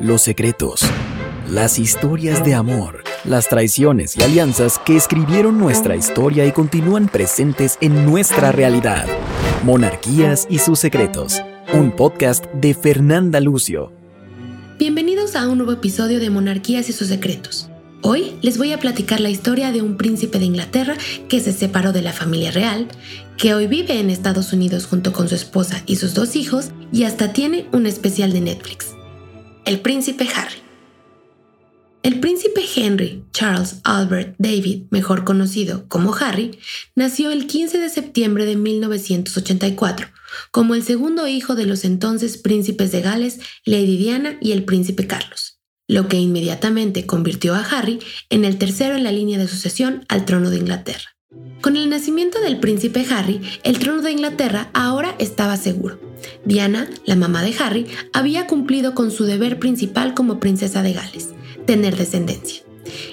los secretos, las historias de amor, las traiciones y alianzas que escribieron nuestra historia y continúan presentes en nuestra realidad. Monarquías y sus secretos, un podcast de Fernanda Lucio. Bienvenidos a un nuevo episodio de Monarquías y sus secretos. Hoy les voy a platicar la historia de un príncipe de Inglaterra que se separó de la familia real, que hoy vive en Estados Unidos junto con su esposa y sus dos hijos y hasta tiene un especial de Netflix el príncipe Harry. El príncipe Henry Charles Albert David, mejor conocido como Harry, nació el 15 de septiembre de 1984 como el segundo hijo de los entonces príncipes de Gales, Lady Diana y el príncipe Carlos, lo que inmediatamente convirtió a Harry en el tercero en la línea de sucesión al trono de Inglaterra. Con el nacimiento del príncipe Harry, el trono de Inglaterra ahora estaba seguro. Diana, la mamá de Harry, había cumplido con su deber principal como princesa de Gales, tener descendencia.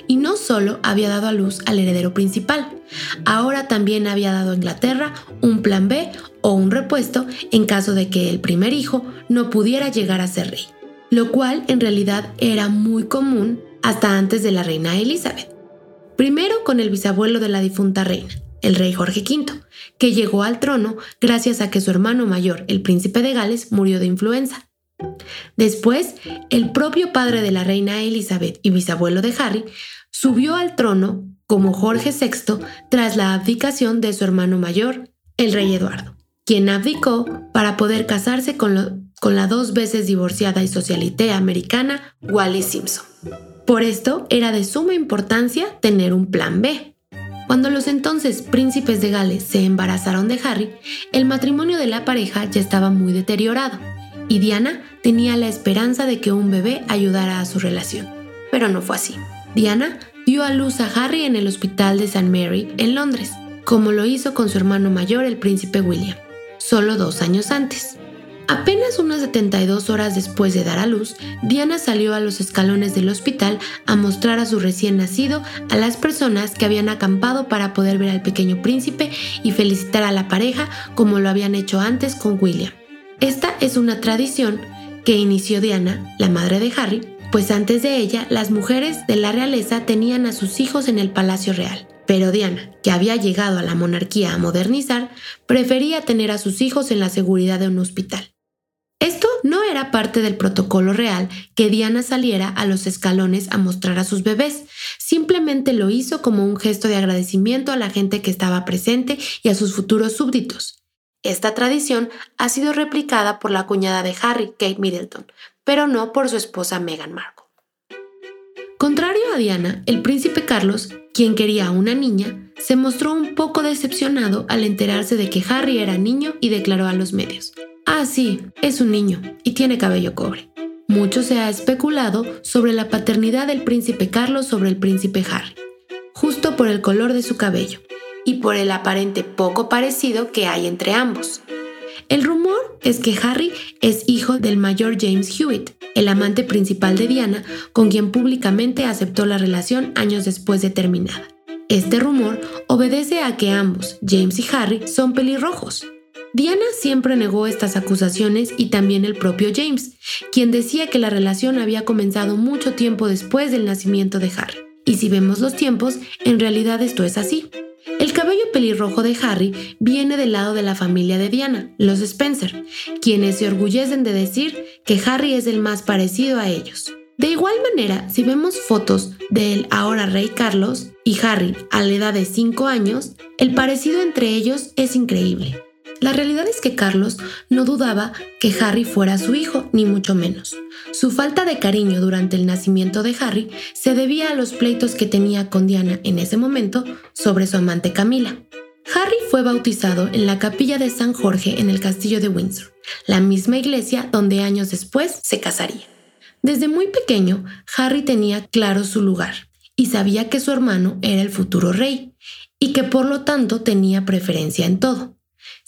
Y no solo había dado a luz al heredero principal, ahora también había dado a Inglaterra un plan B o un repuesto en caso de que el primer hijo no pudiera llegar a ser rey, lo cual en realidad era muy común hasta antes de la reina Elizabeth. Primero con el bisabuelo de la difunta reina, el rey Jorge V, que llegó al trono gracias a que su hermano mayor, el príncipe de Gales, murió de influenza. Después, el propio padre de la reina Elizabeth y bisabuelo de Harry subió al trono como Jorge VI tras la abdicación de su hermano mayor, el rey Eduardo, quien abdicó para poder casarse con, la dos veces divorciada y socialité americana Wallis Simpson. Por esto era de suma importancia tener un plan B. Cuando los entonces príncipes de Gales se embarazaron de Harry, el matrimonio de la pareja ya estaba muy deteriorado y Diana tenía la esperanza de que un bebé ayudara a su relación. Pero no fue así. Diana dio a luz a Harry en el hospital de St. Mary en Londres, como lo hizo con su hermano mayor, el príncipe William, solo dos años antes. Apenas unas 72 horas después de dar a luz, Diana salió a los escalones del hospital a mostrar a su recién nacido a las personas que habían acampado para poder ver al pequeño príncipe y felicitar a la pareja como lo habían hecho antes con William. Esta es una tradición que inició Diana, la madre de Harry, pues antes de ella las mujeres de la realeza tenían a sus hijos en el palacio real. Pero Diana, que había llegado a la monarquía a modernizar, prefería tener a sus hijos en la seguridad de un hospital. No era parte del protocolo real que Diana saliera a los escalones a mostrar a sus bebés, simplemente lo hizo como un gesto de agradecimiento a la gente que estaba presente y a sus futuros súbditos. Esta tradición ha sido replicada por la cuñada de Harry, Kate Middleton, pero no por su esposa Meghan Markle. Contrario a Diana, el príncipe Carlos, quien quería a una niña, se mostró un poco decepcionado al enterarse de que Harry era niño y declaró a los medios, Ah, sí, es un niño y tiene cabello cobre. Mucho se ha especulado sobre la paternidad del príncipe Carlos sobre el príncipe Harry, justo por el color de su cabello y por el aparente poco parecido que hay entre ambos. El rumor es que Harry es hijo del mayor James Hewitt, el amante principal de Diana, con quien públicamente aceptó la relación años después de terminada. Este rumor obedece a que ambos, James y Harry, son pelirrojos, Diana siempre negó estas acusaciones y también el propio James, quien decía que la relación había comenzado mucho tiempo después del nacimiento de Harry. Y si vemos los tiempos, en realidad esto es así. El cabello pelirrojo de Harry viene del lado de la familia de Diana, los Spencer, quienes se orgullecen de decir que Harry es el más parecido a ellos. De igual manera, si vemos fotos del ahora rey Carlos y Harry a la edad de 5 años, el parecido entre ellos es increíble. La realidad es que Carlos no dudaba que Harry fuera su hijo, ni mucho menos. Su falta de cariño durante el nacimiento de Harry se debía a los pleitos que tenía con Diana en ese momento sobre su amante Camila. Harry fue bautizado en la capilla de San Jorge en el castillo de Windsor, la misma iglesia donde años después se casaría. Desde muy pequeño, Harry tenía claro su lugar y sabía que su hermano era el futuro rey y que por lo tanto tenía preferencia en todo.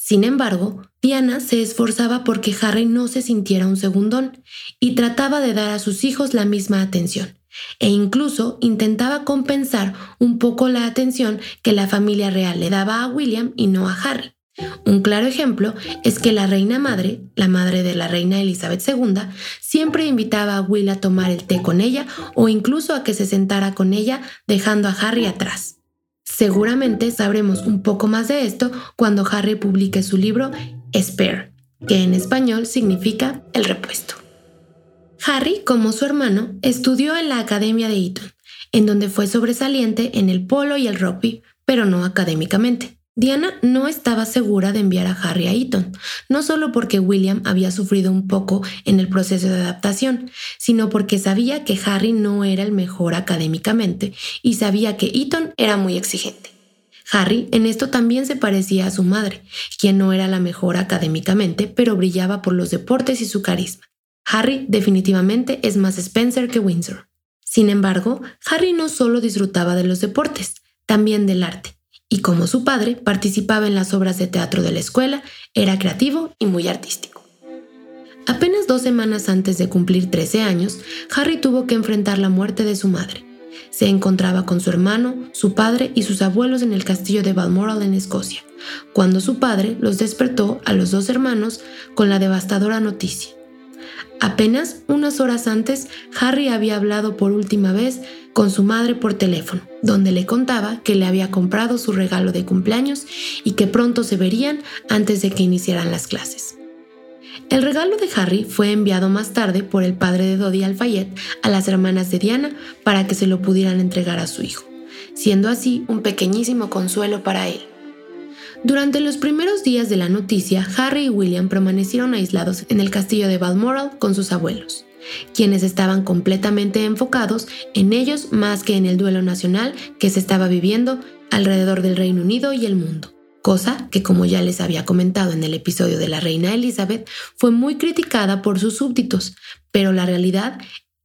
Sin embargo, Diana se esforzaba porque Harry no se sintiera un segundón y trataba de dar a sus hijos la misma atención, e incluso intentaba compensar un poco la atención que la familia real le daba a William y no a Harry. Un claro ejemplo es que la reina madre, la madre de la reina Elizabeth II, siempre invitaba a Will a tomar el té con ella o incluso a que se sentara con ella dejando a Harry atrás. Seguramente sabremos un poco más de esto cuando Harry publique su libro Spare, que en español significa el repuesto. Harry, como su hermano, estudió en la Academia de Eton, en donde fue sobresaliente en el polo y el rugby, pero no académicamente. Diana no estaba segura de enviar a Harry a Eton, no solo porque William había sufrido un poco en el proceso de adaptación, sino porque sabía que Harry no era el mejor académicamente y sabía que Eton era muy exigente. Harry en esto también se parecía a su madre, quien no era la mejor académicamente, pero brillaba por los deportes y su carisma. Harry definitivamente es más Spencer que Windsor. Sin embargo, Harry no solo disfrutaba de los deportes, también del arte, y como su padre participaba en las obras de teatro de la escuela, era creativo y muy artístico. Apenas dos semanas antes de cumplir 13 años, Harry tuvo que enfrentar la muerte de su madre. Se encontraba con su hermano, su padre y sus abuelos en el castillo de Balmoral en Escocia, cuando su padre los despertó a los dos hermanos con la devastadora noticia. Apenas unas horas antes, Harry había hablado por última vez con su madre por teléfono, donde le contaba que le había comprado su regalo de cumpleaños y que pronto se verían antes de que iniciaran las clases. El regalo de Harry fue enviado más tarde por el padre de Dodi Alfayet a las hermanas de Diana para que se lo pudieran entregar a su hijo, siendo así un pequeñísimo consuelo para él. Durante los primeros días de la noticia, Harry y William permanecieron aislados en el castillo de Balmoral con sus abuelos quienes estaban completamente enfocados en ellos más que en el duelo nacional que se estaba viviendo alrededor del Reino Unido y el mundo. Cosa que, como ya les había comentado en el episodio de la reina Elizabeth, fue muy criticada por sus súbditos, pero la realidad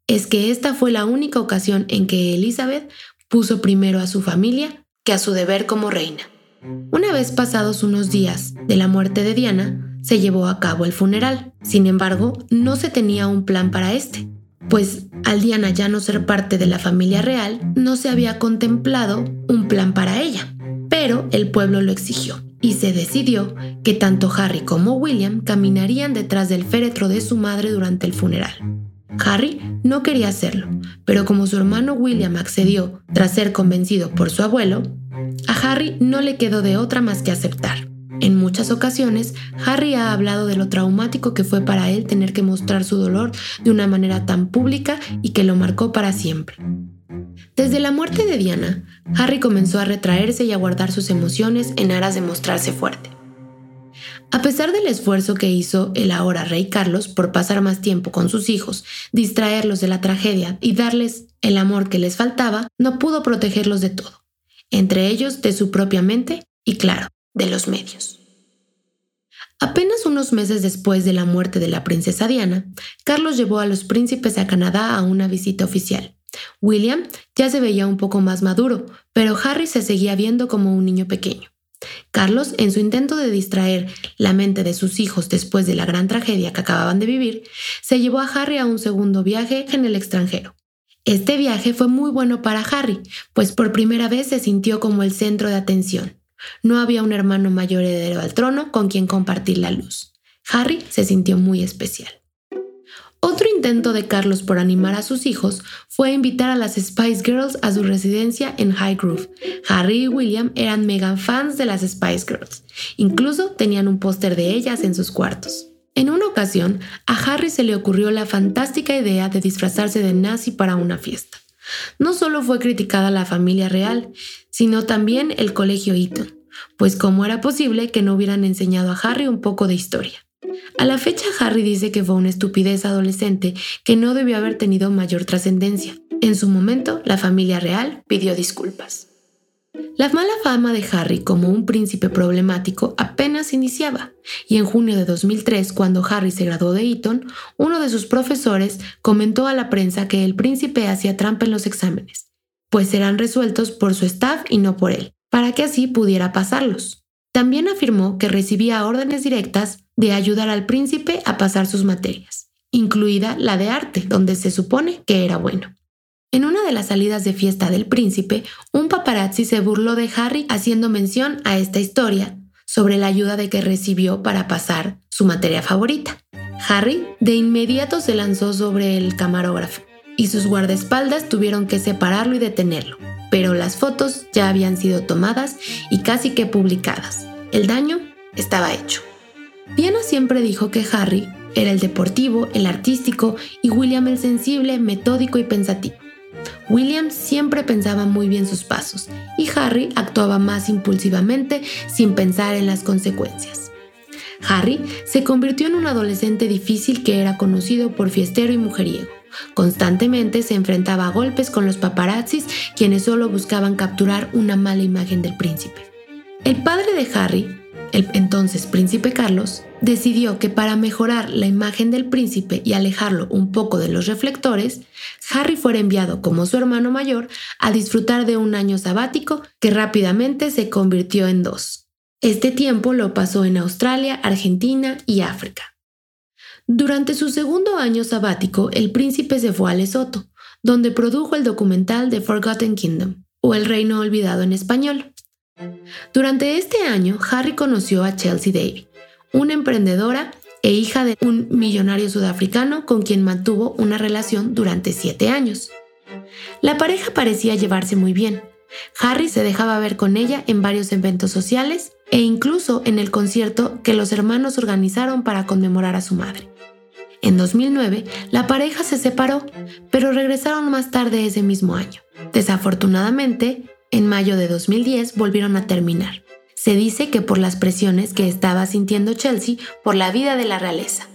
es que esta fue la única ocasión en que Elizabeth puso primero a su familia que a su deber como reina. Una vez pasados unos días de la muerte de Diana, se llevó a cabo el funeral. Sin embargo, no se tenía un plan para este, pues al Diana ya no ser parte de la familia real, no se había contemplado un plan para ella. Pero el pueblo lo exigió y se decidió que tanto Harry como William caminarían detrás del féretro de su madre durante el funeral. Harry no quería hacerlo, pero como su hermano William accedió tras ser convencido por su abuelo, a Harry no le quedó de otra más que aceptar. En muchas ocasiones, Harry ha hablado de lo traumático que fue para él tener que mostrar su dolor de una manera tan pública y que lo marcó para siempre. Desde la muerte de Diana, Harry comenzó a retraerse y a guardar sus emociones en aras de mostrarse fuerte. A pesar del esfuerzo que hizo el ahora rey Carlos por pasar más tiempo con sus hijos, distraerlos de la tragedia y darles el amor que les faltaba, no pudo protegerlos de todo, entre ellos de su propia mente y, claro, de los medios. Apenas unos meses después de la muerte de la princesa Diana, Carlos llevó a los príncipes a Canadá a una visita oficial. William ya se veía un poco más maduro, pero Harry se seguía viendo como un niño pequeño. Carlos, en su intento de distraer la mente de sus hijos después de la gran tragedia que acababan de vivir, se llevó a Harry a un segundo viaje en el extranjero. Este viaje fue muy bueno para Harry, pues por primera vez se sintió como el centro de atención. No había un hermano mayor heredero al trono con quien compartir la luz. Harry se sintió muy especial. Otro intento de Carlos por animar a sus hijos fue invitar a las Spice Girls a su residencia en Highgrove. Harry y William eran mega fans de las Spice Girls. Incluso tenían un póster de ellas en sus cuartos. En una ocasión, a Harry se le ocurrió la fantástica idea de disfrazarse de nazi para una fiesta. No solo fue criticada la familia real, sino también el colegio Eton, pues cómo era posible que no hubieran enseñado a Harry un poco de historia. A la fecha Harry dice que fue una estupidez adolescente que no debió haber tenido mayor trascendencia. En su momento, la familia real pidió disculpas. La mala fama de Harry como un príncipe problemático apenas iniciaba, y en junio de 2003, cuando Harry se graduó de Eton, uno de sus profesores comentó a la prensa que el príncipe hacía trampa en los exámenes, pues serán resueltos por su staff y no por él, para que así pudiera pasarlos. También afirmó que recibía órdenes directas de ayudar al príncipe a pasar sus materias, incluida la de arte, donde se supone que era bueno. En una de las salidas de fiesta del príncipe, un paparazzi se burló de Harry haciendo mención a esta historia, sobre la ayuda de que recibió para pasar su materia favorita. Harry de inmediato se lanzó sobre el camarógrafo y sus guardaespaldas tuvieron que separarlo y detenerlo, pero las fotos ya habían sido tomadas y casi que publicadas. El daño estaba hecho. Diana siempre dijo que Harry era el deportivo, el artístico y William el sensible, metódico y pensativo. William siempre pensaba muy bien sus pasos y Harry actuaba más impulsivamente sin pensar en las consecuencias. Harry se convirtió en un adolescente difícil que era conocido por fiestero y mujeriego. Constantemente se enfrentaba a golpes con los paparazzis, quienes solo buscaban capturar una mala imagen del príncipe. El padre de Harry, el entonces príncipe Carlos, decidió que para mejorar la imagen del príncipe y alejarlo un poco de los reflectores, Harry fuera enviado como su hermano mayor a disfrutar de un año sabático que rápidamente se convirtió en dos. Este tiempo lo pasó en Australia, Argentina y África. Durante su segundo año sabático, el príncipe se fue a Lesoto, donde produjo el documental The Forgotten Kingdom, o El Reino Olvidado en español. Durante este año, Harry conoció a Chelsea Davy, una emprendedora e hija de un millonario sudafricano con quien mantuvo una relación durante siete años. La pareja parecía llevarse muy bien. Harry se dejaba ver con ella en varios eventos sociales e incluso en el concierto que los hermanos organizaron para conmemorar a su madre. En 2009, la pareja se separó, pero regresaron más tarde ese mismo año. Desafortunadamente, en mayo de 2010 volvieron a terminar. Se dice que por las presiones que estaba sintiendo Chelsea por la vida de la realeza.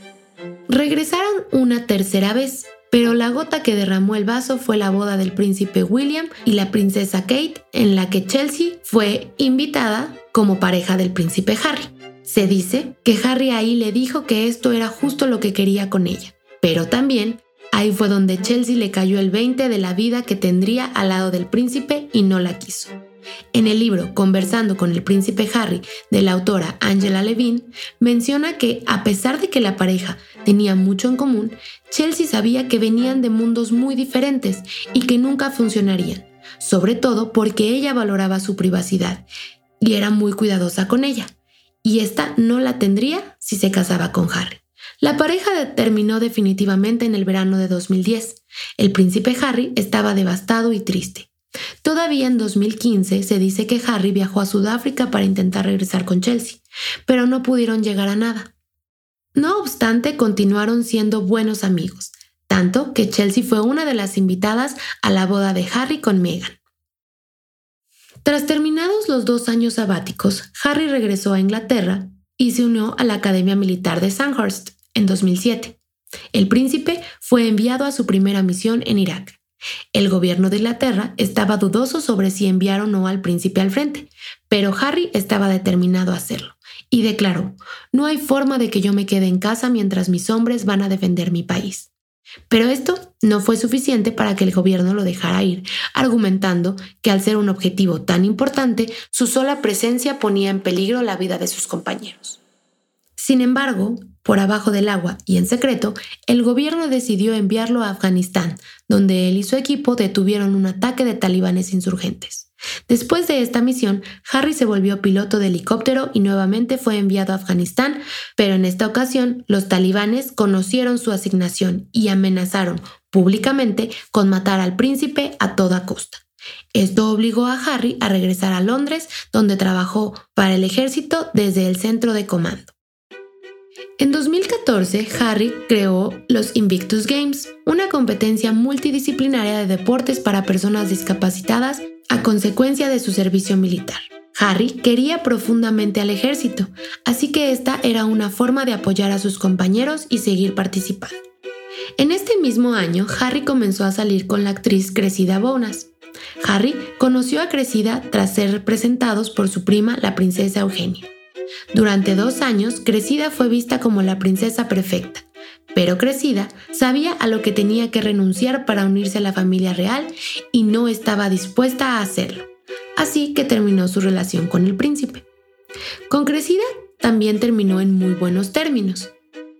Regresaron una tercera vez, pero la gota que derramó el vaso fue la boda del príncipe William y la princesa Kate, en la que Chelsea fue invitada como pareja del príncipe Harry. Se dice que Harry ahí le dijo que esto era justo lo que quería con ella, pero también ahí fue donde Chelsea le cayó el 20 de la vida que tendría al lado del príncipe y no la quiso. En el libro Conversando con el príncipe Harry de la autora Angela Levine, menciona que a pesar de que la pareja tenía mucho en común, Chelsea sabía que venían de mundos muy diferentes y que nunca funcionarían, sobre todo porque ella valoraba su privacidad y era muy cuidadosa con ella, y esta no la tendría si se casaba con Harry. La pareja terminó definitivamente en el verano de 2010. El príncipe Harry estaba devastado y triste. Todavía en 2015 se dice que Harry viajó a Sudáfrica para intentar regresar con Chelsea, pero no pudieron llegar a nada. No obstante, continuaron siendo buenos amigos, tanto que Chelsea fue una de las invitadas a la boda de Harry con Meghan. Tras terminados los dos años sabáticos, Harry regresó a Inglaterra y se unió a la Academia Militar de Sandhurst en 2007. El príncipe fue enviado a su primera misión en Irak. El gobierno de Inglaterra estaba dudoso sobre si enviar o no al príncipe al frente, pero Harry estaba determinado a hacerlo y declaró, no hay forma de que yo me quede en casa mientras mis hombres van a defender mi país. Pero esto no fue suficiente para que el gobierno lo dejara ir, argumentando que al ser un objetivo tan importante, su sola presencia ponía en peligro la vida de sus compañeros. Sin embargo, por abajo del agua y en secreto, el gobierno decidió enviarlo a Afganistán, donde él y su equipo detuvieron un ataque de talibanes insurgentes. Después de esta misión, Harry se volvió piloto de helicóptero y nuevamente fue enviado a Afganistán, pero en esta ocasión los talibanes conocieron su asignación y amenazaron públicamente con matar al príncipe a toda costa. Esto obligó a Harry a regresar a Londres, donde trabajó para el ejército desde el centro de comando. En 2014, Harry creó los Invictus Games, una competencia multidisciplinaria de deportes para personas discapacitadas a consecuencia de su servicio militar. Harry quería profundamente al ejército, así que esta era una forma de apoyar a sus compañeros y seguir participando. En este mismo año, Harry comenzó a salir con la actriz Cressida Bonas. Harry conoció a Cressida tras ser representados por su prima, la princesa Eugenia. Durante dos años, Crecida fue vista como la princesa perfecta, pero Crecida sabía a lo que tenía que renunciar para unirse a la familia real y no estaba dispuesta a hacerlo. Así que terminó su relación con el príncipe. Con Crecida también terminó en muy buenos términos,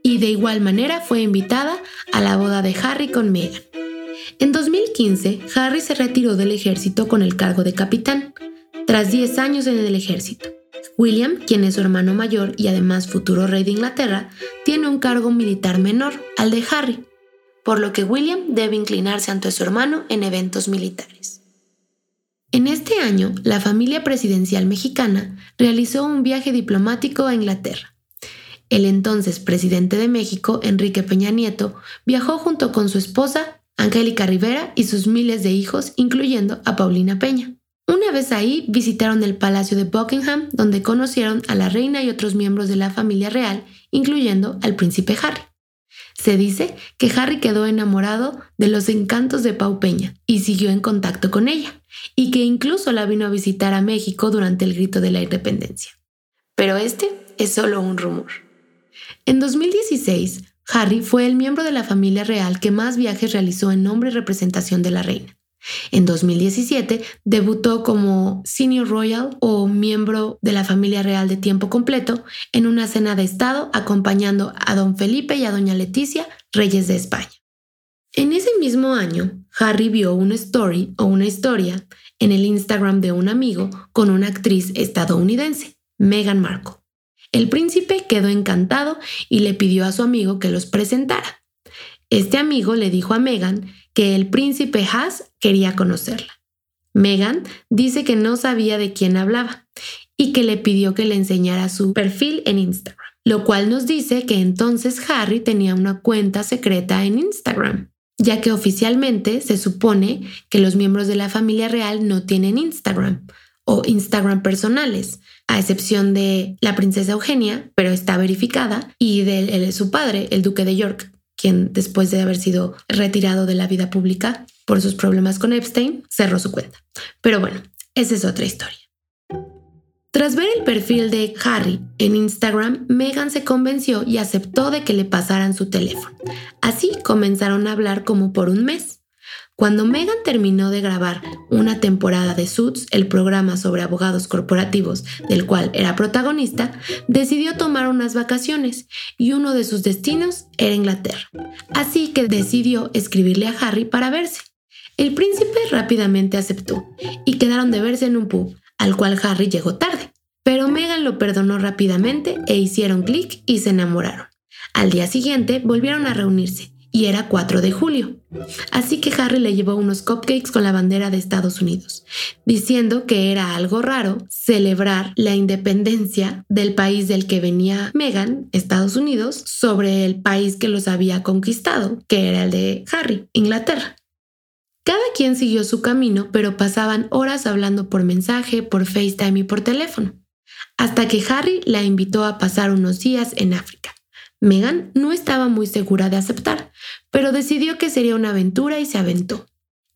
y de igual manera fue invitada a la boda de Harry con Meghan. En 2015, Harry se retiró del ejército con el cargo de capitán, tras 10 años en el ejército. William, quien es su hermano mayor y además futuro rey de Inglaterra, tiene un cargo militar menor, al de Harry, por lo que William debe inclinarse ante su hermano en eventos militares. En este año, la familia presidencial mexicana realizó un viaje diplomático a Inglaterra. El entonces presidente de México, Enrique Peña Nieto, viajó junto con su esposa, Angélica Rivera, y sus miles de hijos, incluyendo a Paulina Peña. Una vez ahí, visitaron el Palacio de Buckingham, donde conocieron a la reina y otros miembros de la familia real, incluyendo al príncipe Harry. Se dice que Harry quedó enamorado de los encantos de Pau Peña y siguió en contacto con ella, y que incluso la vino a visitar a México durante el grito de la independencia. Pero este es solo un rumor. En 2016, Harry fue el miembro de la familia real que más viajes realizó en nombre y representación de la reina. En 2017 debutó como Senior Royal o miembro de la familia real de tiempo completo en una cena de Estado acompañando a don Felipe y a doña Leticia, reyes de España. En ese mismo año, Harry vio una story o una historia en el Instagram de un amigo con una actriz estadounidense, Meghan Markle. El príncipe quedó encantado y le pidió a su amigo que los presentara. Este amigo le dijo a Meghan que el príncipe Haas quería conocerla. Meghan dice que no sabía de quién hablaba y que le pidió que le enseñara su perfil en Instagram, lo cual nos dice que entonces Harry tenía una cuenta secreta en Instagram, ya que oficialmente se supone que los miembros de la familia real no tienen Instagram o Instagram personales, a excepción de la princesa Eugenia, pero está verificada, y de su padre, el duque de York, quien después de haber sido retirado de la vida pública por sus problemas con Epstein, cerró su cuenta. Pero bueno, esa es otra historia. Tras ver el perfil de Harry en Instagram, Meghan se convenció y aceptó de que le pasaran su teléfono. Así comenzaron a hablar como por un mes. Cuando Meghan terminó de grabar una temporada de Suits, el programa sobre abogados corporativos del cual era protagonista, decidió tomar unas vacaciones y uno de sus destinos era Inglaterra. Así que decidió escribirle a Harry para verse. El príncipe rápidamente aceptó y quedaron de verse en un pub, al cual Harry llegó tarde. Pero Meghan lo perdonó rápidamente e hicieron clic y se enamoraron. Al día siguiente volvieron a reunirse y era 4 de julio. Así que Harry le llevó unos cupcakes con la bandera de Estados Unidos, diciendo que era algo raro celebrar la independencia del país del que venía Meghan, Estados Unidos, sobre el país que los había conquistado, que era el de Harry, Inglaterra. Cada quien siguió su camino, pero pasaban horas hablando por mensaje, por FaceTime y por teléfono, hasta que Harry la invitó a pasar unos días en África. Megan no estaba muy segura de aceptar, pero decidió que sería una aventura y se aventó.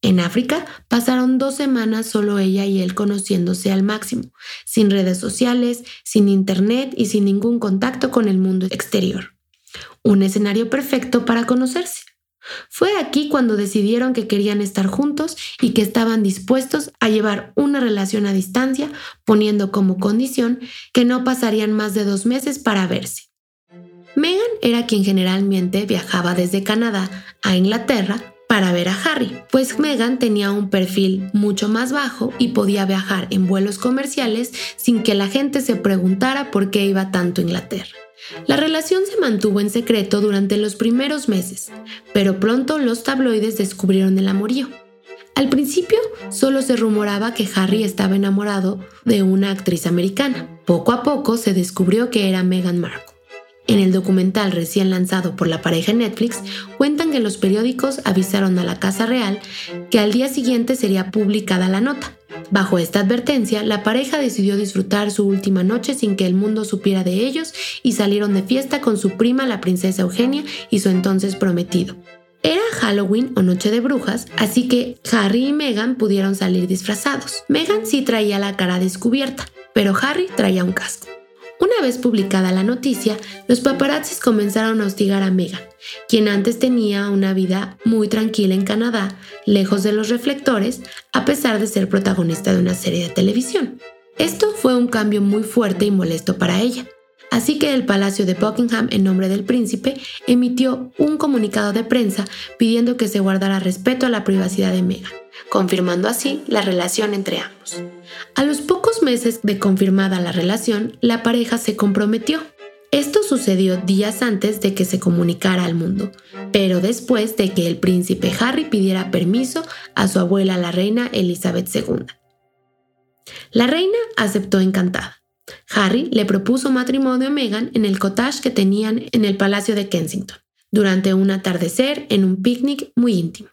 En África pasaron dos semanas solo ella y él conociéndose al máximo, sin redes sociales, sin internet y sin ningún contacto con el mundo exterior. Un escenario perfecto para conocerse. Fue aquí cuando decidieron que querían estar juntos y que estaban dispuestos a llevar una relación a distancia, poniendo como condición que no pasarían más de dos meses para verse. Meghan era quien generalmente viajaba desde Canadá a Inglaterra para ver a Harry, pues Meghan tenía un perfil mucho más bajo y podía viajar en vuelos comerciales sin que la gente se preguntara por qué iba tanto a Inglaterra. La relación se mantuvo en secreto durante los primeros meses, pero pronto los tabloides descubrieron el amorío. Al principio solo se rumoraba que Harry estaba enamorado de una actriz americana. Poco a poco se descubrió que era Meghan Markle. En el documental recién lanzado por la pareja Netflix, cuentan que los periódicos avisaron a la Casa Real que al día siguiente sería publicada la nota. Bajo esta advertencia, la pareja decidió disfrutar su última noche sin que el mundo supiera de ellos y salieron de fiesta con su prima, la princesa Eugenia, y su entonces prometido. Era Halloween o Noche de Brujas, así que Harry y Meghan pudieron salir disfrazados. Meghan sí traía la cara descubierta, pero Harry traía un casco. Una vez publicada la noticia, los paparazzis comenzaron a hostigar a Meghan, quien antes tenía una vida muy tranquila en Canadá, lejos de los reflectores, a pesar de ser protagonista de una serie de televisión. Esto fue un cambio muy fuerte y molesto para ella. Así que el Palacio de Buckingham, en nombre del príncipe, emitió un comunicado de prensa pidiendo que se guardara respeto a la privacidad de Meghan, confirmando así la relación entre ambos. A los pocos meses de confirmada la relación, la pareja se comprometió. Esto sucedió días antes de que se comunicara al mundo, pero después de que el príncipe Harry pidiera permiso a su abuela la reina Elizabeth II. La reina aceptó encantada. Harry le propuso matrimonio a Meghan en el cottage que tenían en el Palacio de Kensington, durante un atardecer en un picnic muy íntimo.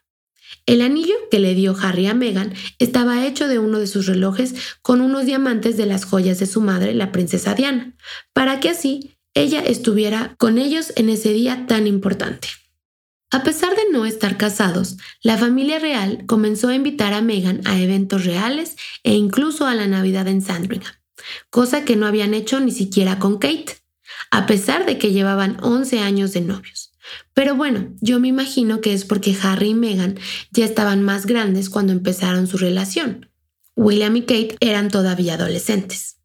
El anillo que le dio Harry a Meghan estaba hecho de uno de sus relojes con unos diamantes de las joyas de su madre, la princesa Diana, para que así ella estuviera con ellos en ese día tan importante. A pesar de no estar casados, la familia real comenzó a invitar a Meghan a eventos reales e incluso a la Navidad en Sandringham cosa que no habían hecho ni siquiera con Kate, a pesar de que llevaban 11 años de novios. Pero bueno, yo me imagino que es porque Harry y Meghan ya estaban más grandes cuando empezaron su relación. William y Kate eran todavía adolescentes.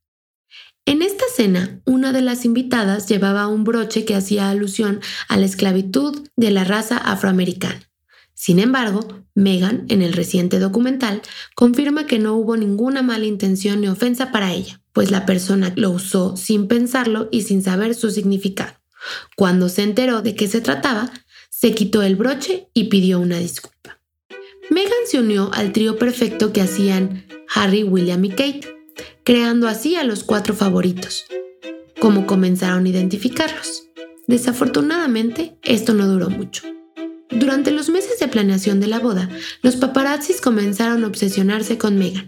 En esta cena, una de las invitadas llevaba un broche que hacía alusión a la esclavitud de la raza afroamericana. Sin embargo, Meghan, en el reciente documental, confirma que no hubo ninguna mala intención ni ofensa para ella pues la persona lo usó sin pensarlo y sin saber su significado. Cuando se enteró de qué se trataba, se quitó el broche y pidió una disculpa. Meghan se unió al trío perfecto que hacían Harry, William y Kate, creando así a los cuatro favoritos. Como comenzaron a identificarlos. Desafortunadamente, esto no duró mucho. Durante los meses de planeación de la boda, los paparazzis comenzaron a obsesionarse con Meghan.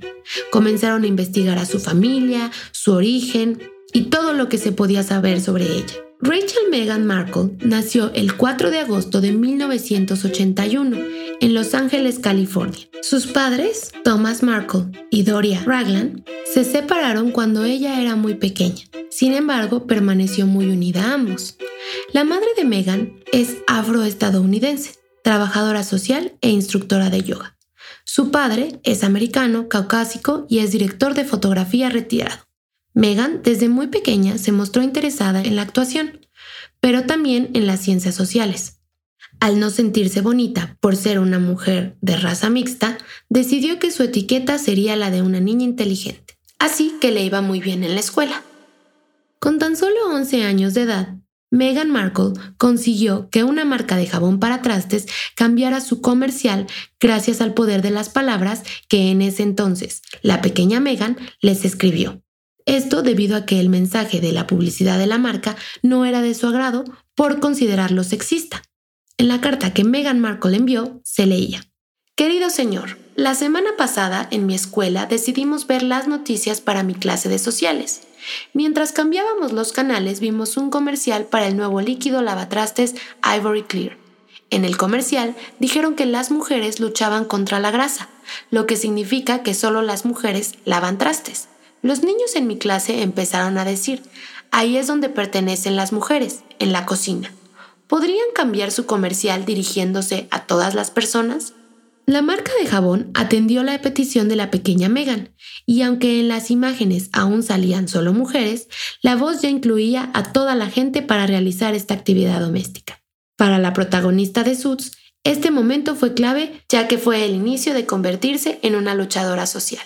Comenzaron a investigar a su familia, su origen y todo lo que se podía saber sobre ella. Rachel Meghan Markle nació el 4 de agosto de 1981 en Los Ángeles, California. Sus padres, Thomas Markle y Doria Ragland, se separaron cuando ella era muy pequeña. Sin embargo, permaneció muy unida a ambos. La madre de Meghan es afroestadounidense, trabajadora social e instructora de yoga. Su padre es americano, caucásico y es director de fotografía retirado. Meghan desde muy pequeña se mostró interesada en la actuación, pero también en las ciencias sociales. Al no sentirse bonita por ser una mujer de raza mixta, decidió que su etiqueta sería la de una niña inteligente, así que le iba muy bien en la escuela. Con tan solo 11 años de edad, Meghan Markle consiguió que una marca de jabón para trastes cambiara su comercial gracias al poder de las palabras que en ese entonces la pequeña Meghan les escribió. Esto debido a que el mensaje de la publicidad de la marca no era de su agrado por considerarlo sexista. En la carta que Meghan Markle envió se leía, Querido señor, la semana pasada en mi escuela decidimos ver las noticias para mi clase de sociales. Mientras cambiábamos los canales vimos un comercial para el nuevo líquido lavatrastes Ivory Clear. En el comercial dijeron que las mujeres luchaban contra la grasa, lo que significa que solo las mujeres lavan trastes. Los niños en mi clase empezaron a decir, ahí es donde pertenecen las mujeres, en la cocina. ¿Podrían cambiar su comercial dirigiéndose a todas las personas? La marca de jabón atendió la petición de la pequeña Megan, y aunque en las imágenes aún salían solo mujeres, la voz ya incluía a toda la gente para realizar esta actividad doméstica. Para la protagonista de Suits, este momento fue clave ya que fue el inicio de convertirse en una luchadora social.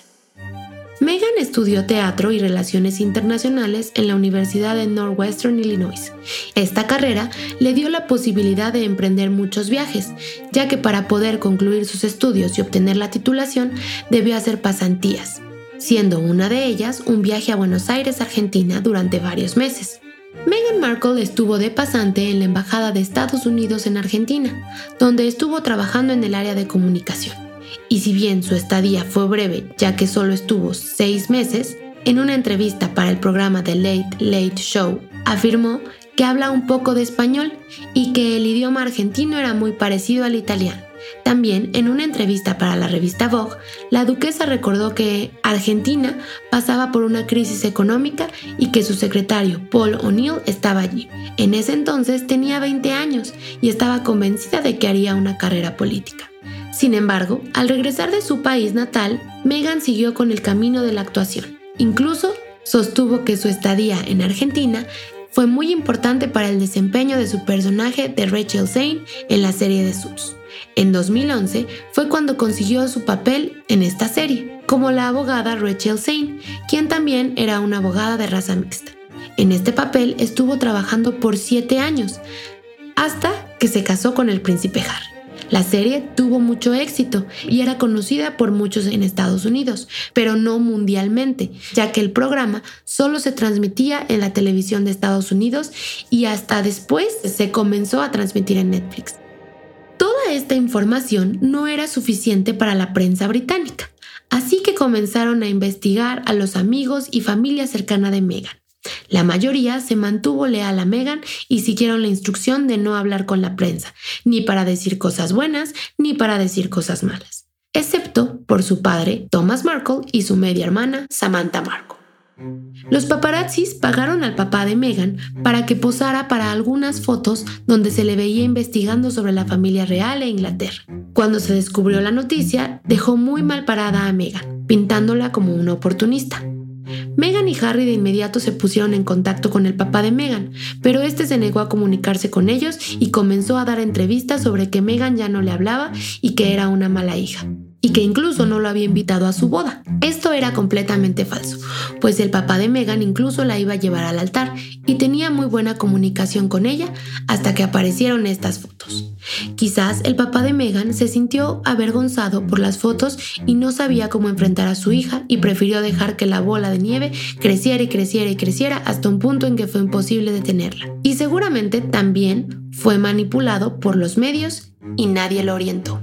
Megan estudió teatro y relaciones internacionales en la Universidad de Northwestern Illinois. Esta carrera le dio la posibilidad de emprender muchos viajes, ya que para poder concluir sus estudios y obtener la titulación debió hacer pasantías, siendo una de ellas un viaje a Buenos Aires, Argentina, durante varios meses. Meghan Markle estuvo de pasante en la Embajada de Estados Unidos en Argentina, donde estuvo trabajando en el área de comunicación y si bien su estadía fue breve ya que solo estuvo seis meses, en una entrevista para el programa The Late Late Show afirmó que habla un poco de español y que el idioma argentino era muy parecido al italiano. También en una entrevista para la revista Vogue, la duquesa recordó que Argentina pasaba por una crisis económica y que su secretario Paul O'Neill estaba allí. En ese entonces tenía 20 años y estaba convencida de que haría una carrera política. Sin embargo, al regresar de su país natal, Megan siguió con el camino de la actuación. Incluso sostuvo que su estadía en Argentina fue muy importante para el desempeño de su personaje de Rachel Zane en la serie de Suits. En 2011 fue cuando consiguió su papel en esta serie, como la abogada Rachel Zane, quien también era una abogada de raza mixta. En este papel estuvo trabajando por siete años, hasta que se casó con el príncipe Harry. La serie tuvo mucho éxito y era conocida por muchos en Estados Unidos, pero no mundialmente, ya que el programa solo se transmitía en la televisión de Estados Unidos y hasta después se comenzó a transmitir en Netflix. Toda esta información no era suficiente para la prensa británica, así que comenzaron a investigar a los amigos y familia cercana de Meghan. La mayoría se mantuvo leal a Meghan y siguieron la instrucción de no hablar con la prensa, ni para decir cosas buenas ni para decir cosas malas, excepto por su padre Thomas Markle y su media hermana Samantha Markle. Los paparazzis pagaron al papá de Meghan para que posara para algunas fotos donde se le veía investigando sobre la familia real e Inglaterra. Cuando se descubrió la noticia, dejó muy mal parada a Meghan, pintándola como una oportunista. Meghan y Harry de inmediato se pusieron en contacto con el papá de Meghan, pero este se negó a comunicarse con ellos y comenzó a dar entrevistas sobre que Meghan ya no le hablaba y que era una mala hija y que incluso no lo había invitado a su boda. Esto era completamente falso, pues el papá de Megan incluso la iba a llevar al altar y tenía muy buena comunicación con ella hasta que aparecieron estas fotos. Quizás el papá de Megan se sintió avergonzado por las fotos y no sabía cómo enfrentar a su hija y prefirió dejar que la bola de nieve creciera y creciera y creciera hasta un punto en que fue imposible detenerla. Y seguramente también fue manipulado por los medios y nadie lo orientó.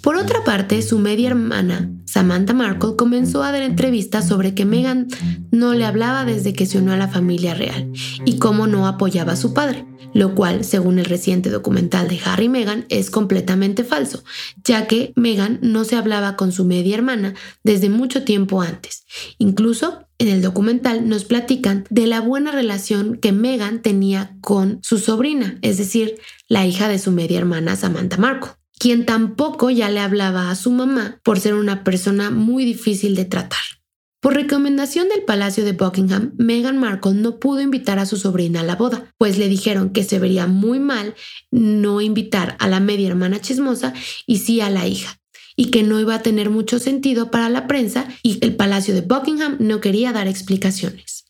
Por otra parte, su media hermana, Samantha Markle, comenzó a dar entrevistas sobre que Meghan no le hablaba desde que se unió a la familia real y cómo no apoyaba a su padre, lo cual, según el reciente documental de Harry y Meghan, es completamente falso, ya que Meghan no se hablaba con su media hermana desde mucho tiempo antes. Incluso en el documental nos platican de la buena relación que Meghan tenía con su sobrina, es decir, la hija de su media hermana Samantha Markle quien tampoco ya le hablaba a su mamá por ser una persona muy difícil de tratar. Por recomendación del Palacio de Buckingham, Meghan Markle no pudo invitar a su sobrina a la boda, pues le dijeron que se vería muy mal no invitar a la media hermana chismosa y sí a la hija, y que no iba a tener mucho sentido para la prensa y el Palacio de Buckingham no quería dar explicaciones.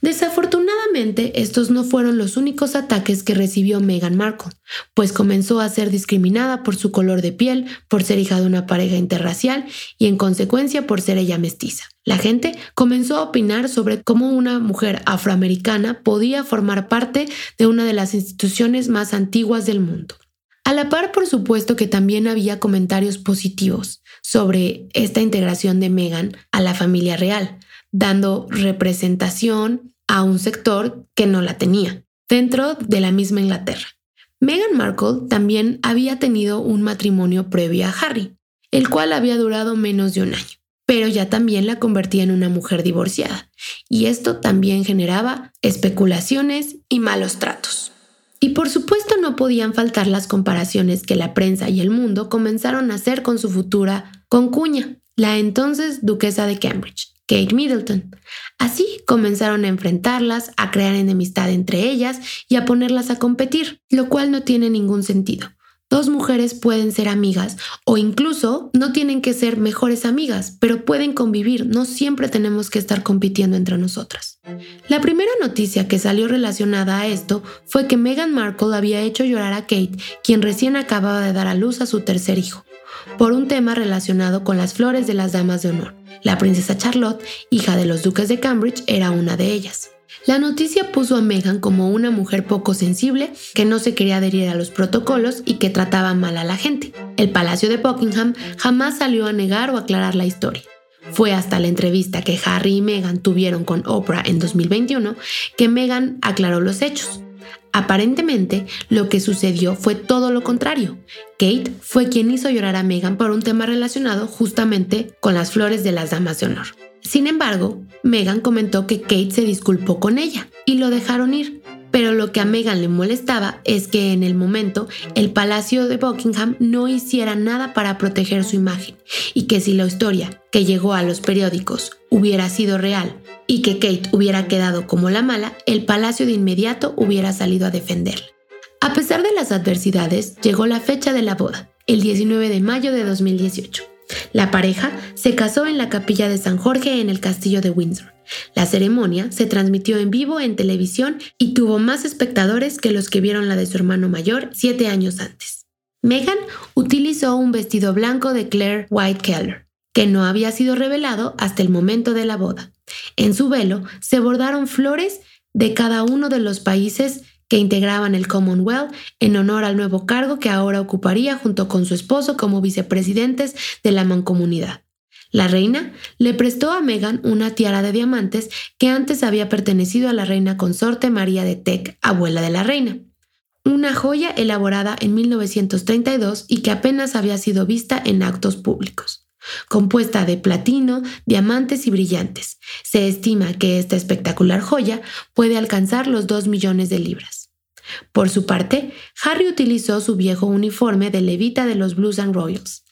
Desafortunadamente, estos no fueron los únicos ataques que recibió Meghan Markle, pues comenzó a ser discriminada por su color de piel, por ser hija de una pareja interracial y en consecuencia por ser ella mestiza. La gente comenzó a opinar sobre cómo una mujer afroamericana podía formar parte de una de las instituciones más antiguas del mundo. A la par, por supuesto que también había comentarios positivos sobre esta integración de Meghan a la familia real, dando representación a un sector que no la tenía, dentro de la misma Inglaterra. Meghan Markle también había tenido un matrimonio previo a Harry, el cual había durado menos de un año, pero ya también la convertía en una mujer divorciada, y esto también generaba especulaciones y malos tratos. Y por supuesto no podían faltar las comparaciones que la prensa y el mundo comenzaron a hacer con su futura concuña, la entonces duquesa de Cambridge, Kate Middleton. Así comenzaron a enfrentarlas, a crear enemistad entre ellas y a ponerlas a competir, lo cual no tiene ningún sentido. Dos mujeres pueden ser amigas o incluso no tienen que ser mejores amigas, pero pueden convivir, no siempre tenemos que estar compitiendo entre nosotras. La primera noticia que salió relacionada a esto fue que Meghan Markle había hecho llorar a Kate, quien recién acababa de dar a luz a su tercer hijo, por un tema relacionado con las flores de las damas de honor. La princesa Charlotte, hija de los duques de Cambridge, era una de ellas. La noticia puso a Meghan como una mujer poco sensible, que no se quería adherir a los protocolos y que trataba mal a la gente. El Palacio de Buckingham jamás salió a negar o aclarar la historia. Fue hasta la entrevista que Harry y Meghan tuvieron con Oprah en 2021 que Meghan aclaró los hechos. Aparentemente, lo que sucedió fue todo lo contrario. Kate fue quien hizo llorar a Meghan por un tema relacionado justamente con las flores de las damas de honor. Sin embargo, Meghan comentó que Kate se disculpó con ella y lo dejaron ir. Pero lo que a Meghan le molestaba es que en el momento el Palacio de Buckingham no hiciera nada para proteger su imagen y que si la historia que llegó a los periódicos hubiera sido real y que Kate hubiera quedado como la mala, el palacio de inmediato hubiera salido a defenderla. A pesar de las adversidades, llegó la fecha de la boda, el 19 de mayo de 2018. La pareja se casó en la capilla de San Jorge en el castillo de Windsor. La ceremonia se transmitió en vivo en televisión y tuvo más espectadores que los que vieron la de su hermano mayor siete años antes. Meghan utilizó un vestido blanco de Claire White Keller, que no había sido revelado hasta el momento de la boda. En su velo se bordaron flores de cada uno de los países que integraban el Commonwealth en honor al nuevo cargo que ahora ocuparía junto con su esposo como vicepresidentes de la mancomunidad. La reina le prestó a Meghan una tiara de diamantes que antes había pertenecido a la reina consorte María de Teck, abuela de la reina. Una joya elaborada en 1932 y que apenas había sido vista en actos públicos. Compuesta de platino, diamantes y brillantes, se estima que esta espectacular joya puede alcanzar los 2 millones de libras. Por su parte, Harry utilizó su viejo uniforme de levita de los Blues and Royals,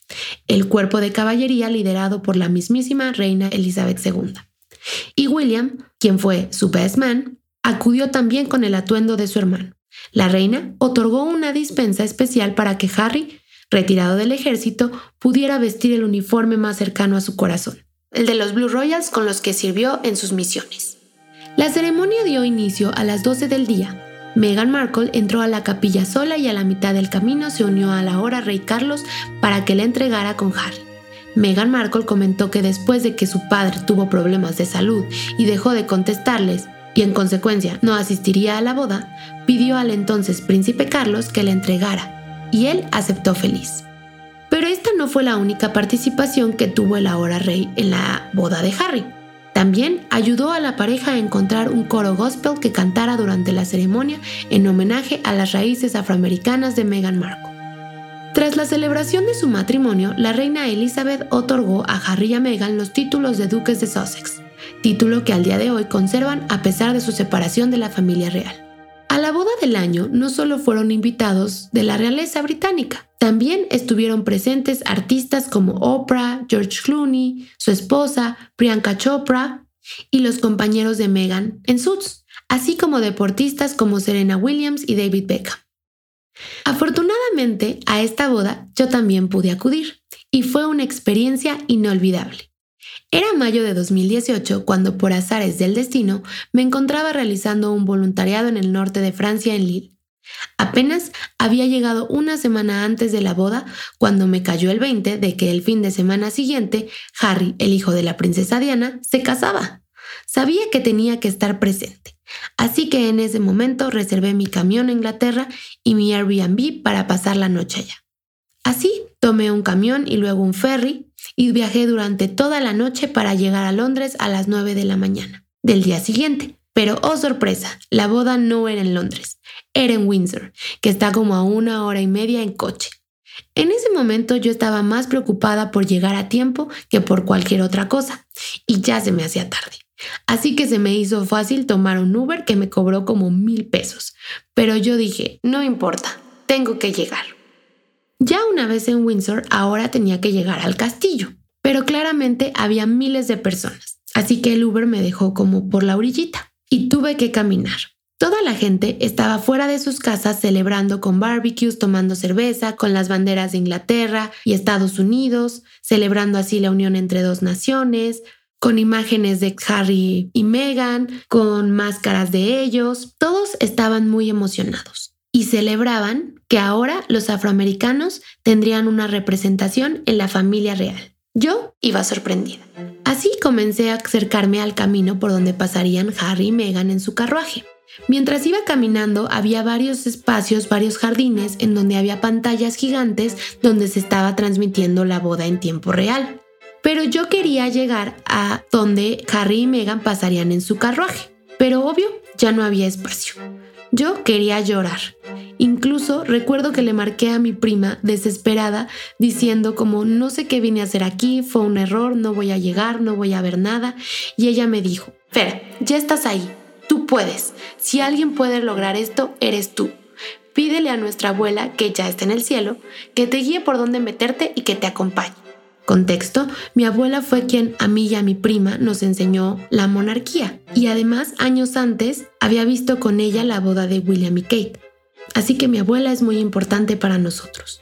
el cuerpo de caballería liderado por la mismísima reina Elizabeth II. Y William, quien fue su best man, acudió también con el atuendo de su hermano. La reina otorgó una dispensa especial para que Harry, retirado del ejército, pudiera vestir el uniforme más cercano a su corazón, el de los Blue Royals con los que sirvió en sus misiones. La ceremonia dio inicio a las 12 del día Meghan Markle entró a la capilla sola y a la mitad del camino se unió a la hora rey Carlos para que le entregara con Harry. Meghan Markle comentó que después de que su padre tuvo problemas de salud y dejó de contestarles, y en consecuencia no asistiría a la boda, pidió al entonces príncipe Carlos que le entregara, y él aceptó feliz. Pero esta no fue la única participación que tuvo el ahora rey en la boda de Harry. También ayudó a la pareja a encontrar un coro gospel que cantara durante la ceremonia en homenaje a las raíces afroamericanas de Meghan Markle. Tras la celebración de su matrimonio, la reina Elizabeth otorgó a Harry y a Meghan los títulos de duques de Sussex, título que al día de hoy conservan a pesar de su separación de la familia real. A la boda del año no solo fueron invitados de la realeza británica, también estuvieron presentes artistas como Oprah, George Clooney, su esposa, Priyanka Chopra y los compañeros de Meghan en Suits, así como deportistas como Serena Williams y David Beckham. Afortunadamente, a esta boda yo también pude acudir y fue una experiencia inolvidable. Era mayo de 2018 cuando por azares del destino me encontraba realizando un voluntariado en el norte de Francia en Lille Apenas había llegado una semana antes de la boda cuando me cayó el 20 de que el fin de semana siguiente Harry, el hijo de la princesa Diana, se casaba. Sabía que tenía que estar presente, así que en ese momento reservé mi camión en Inglaterra y mi Airbnb para pasar la noche allá. Así tomé un camión y luego un ferry y viajé durante toda la noche para llegar a Londres a las 9 de la mañana del día siguiente. Pero, oh sorpresa, la boda no era en Londres, era en Windsor, que está como a una hora y media en coche. En ese momento yo estaba más preocupada por llegar a tiempo que por cualquier otra cosa, y ya se me hacía tarde. Así que se me hizo fácil tomar un Uber que me cobró como mil pesos, pero yo dije, no importa, tengo que llegar. Ya una vez en Windsor, ahora tenía que llegar al castillo, pero claramente había miles de personas, así que el Uber me dejó como por la orillita y tuve que caminar. Toda la gente estaba fuera de sus casas celebrando con barbecues, tomando cerveza, con las banderas de Inglaterra y Estados Unidos, celebrando así la unión entre dos naciones, con imágenes de Harry y Meghan, con máscaras de ellos. Todos estaban muy emocionados y celebraban que ahora los afroamericanos tendrían una representación en la familia real. Yo iba sorprendida. Así comencé a acercarme al camino por donde pasarían Harry y Meghan en su carruaje. Mientras iba caminando había varios espacios, varios jardines en donde había pantallas gigantes donde se estaba transmitiendo la boda en tiempo real. Pero yo quería llegar a donde Harry y Meghan pasarían en su carruaje. Pero obvio, ya no había espacio. Yo quería llorar. Incluso recuerdo que le marqué a mi prima desesperada diciendo como no sé qué vine a hacer aquí, fue un error, no voy a llegar, no voy a ver nada. Y ella me dijo, Fer, ya estás ahí, tú puedes. Si alguien puede lograr esto, eres tú. Pídele a nuestra abuela, que ya está en el cielo, que te guíe por dónde meterte y que te acompañe. Contexto, mi abuela fue quien a mí y a mi prima nos enseñó la monarquía y además años antes había visto con ella la boda de William y Kate. Así que mi abuela es muy importante para nosotros.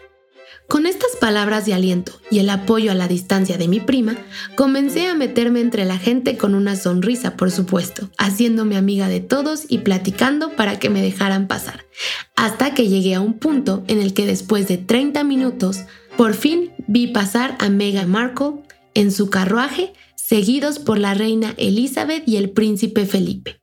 Con estas palabras de aliento y el apoyo a la distancia de mi prima, comencé a meterme entre la gente con una sonrisa, por supuesto, haciéndome amiga de todos y platicando para que me dejaran pasar, hasta que llegué a un punto en el que después de 30 minutos por fin vi pasar a Meghan Markle en su carruaje, seguidos por la reina Elizabeth y el príncipe Felipe.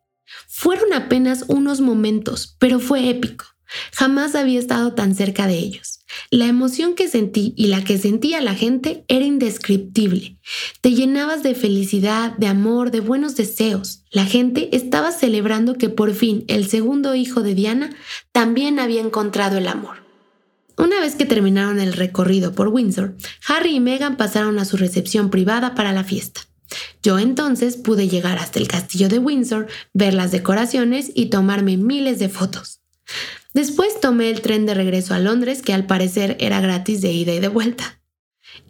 Fueron apenas unos momentos, pero fue épico. Jamás había estado tan cerca de ellos. La emoción que sentí y la que sentía la gente era indescriptible. Te llenabas de felicidad, de amor, de buenos deseos. La gente estaba celebrando que por fin el segundo hijo de Diana también había encontrado el amor. Una vez que terminaron el recorrido por Windsor, Harry y Meghan pasaron a su recepción privada para la fiesta. Yo entonces pude llegar hasta el castillo de Windsor, ver las decoraciones y tomarme miles de fotos. Después tomé el tren de regreso a Londres, que al parecer era gratis de ida y de vuelta.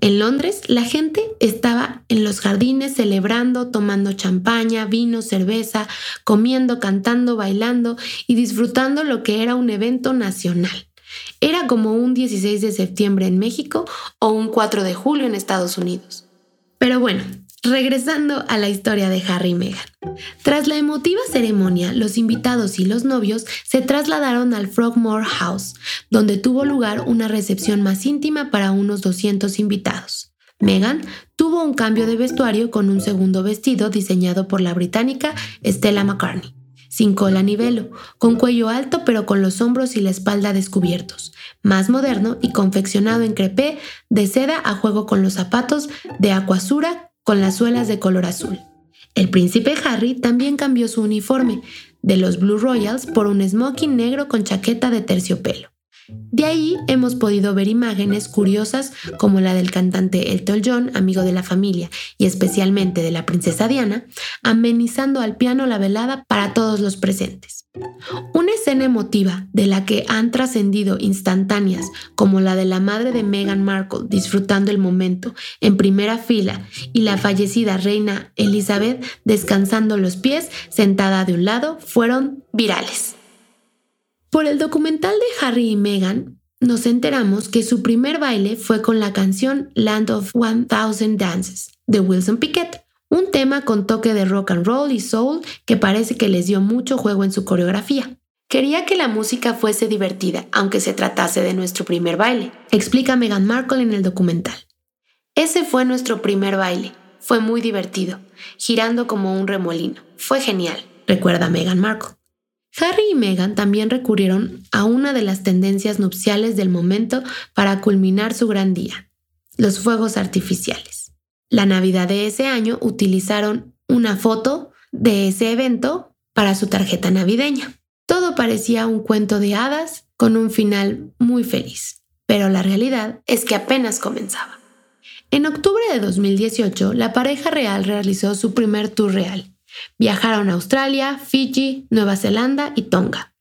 En Londres, la gente estaba en los jardines celebrando, tomando champaña, vino, cerveza, comiendo, cantando, bailando y disfrutando lo que era un evento nacional. Era como un 16 de septiembre en México o un 4 de julio en Estados Unidos. Pero bueno, regresando a la historia de Harry y Meghan. Tras la emotiva ceremonia, los invitados y los novios se trasladaron al Frogmore House, donde tuvo lugar una recepción más íntima para unos 200 invitados. Meghan tuvo un cambio de vestuario con un segundo vestido diseñado por la británica Stella McCartney sin cola ni velo, con cuello alto pero con los hombros y la espalda descubiertos, más moderno y confeccionado en crepé de seda a juego con los zapatos de acuasura con las suelas de color azul. El príncipe Harry también cambió su uniforme, de los Blue Royals por un smoking negro con chaqueta de terciopelo. De ahí hemos podido ver imágenes curiosas como la del cantante Elton John, amigo de la familia y especialmente de la princesa Diana, amenizando al piano la velada para todos los presentes. Una escena emotiva de la que han trascendido instantáneas como la de la madre de Meghan Markle disfrutando el momento en primera fila y la fallecida reina Elizabeth descansando los pies sentada de un lado fueron virales. Por el documental de Harry y Meghan, nos enteramos que su primer baile fue con la canción Land of One Thousand Dances de Wilson Piquet, un tema con toque de rock and roll y soul que parece que les dio mucho juego en su coreografía. Quería que la música fuese divertida, aunque se tratase de nuestro primer baile, explica Meghan Markle en el documental. Ese fue nuestro primer baile. Fue muy divertido, girando como un remolino. Fue genial, recuerda Meghan Markle. Harry y Meghan también recurrieron a una de las tendencias nupciales del momento para culminar su gran día, los fuegos artificiales. La Navidad de ese año utilizaron una foto de ese evento para su tarjeta navideña. Todo parecía un cuento de hadas con un final muy feliz, pero la realidad es que apenas comenzaba. En octubre de 2018, la pareja real realizó su primer tour real Viajaron a Australia, Fiji, Nueva Zelanda y Tonga,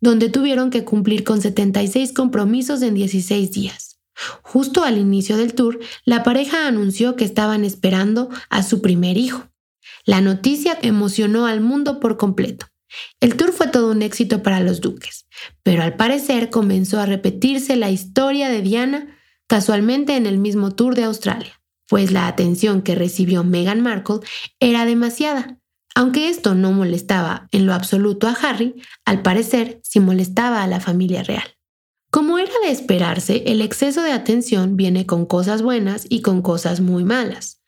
donde tuvieron que cumplir con 76 compromisos en 16 días. Justo al inicio del tour, la pareja anunció que estaban esperando a su primer hijo. La noticia emocionó al mundo por completo. El tour fue todo un éxito para los duques, pero al parecer comenzó a repetirse la historia de Diana casualmente en el mismo tour de Australia, pues la atención que recibió Meghan Markle era demasiada, aunque esto no molestaba en lo absoluto a Harry, al parecer sí molestaba a la familia real. Como era de esperarse, el exceso de atención viene con cosas buenas y con cosas muy malas,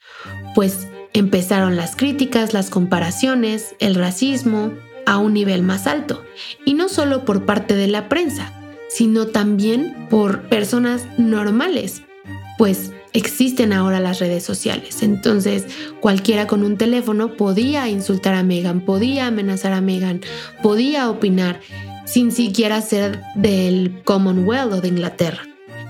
pues empezaron las críticas, las comparaciones, el racismo a un nivel más alto, y no solo por parte de la prensa, sino también por personas normales, pues existen ahora las redes sociales. Entonces, cualquiera con un teléfono podía insultar a Megan, podía amenazar a Megan, podía opinar sin siquiera ser del Commonwealth o de Inglaterra.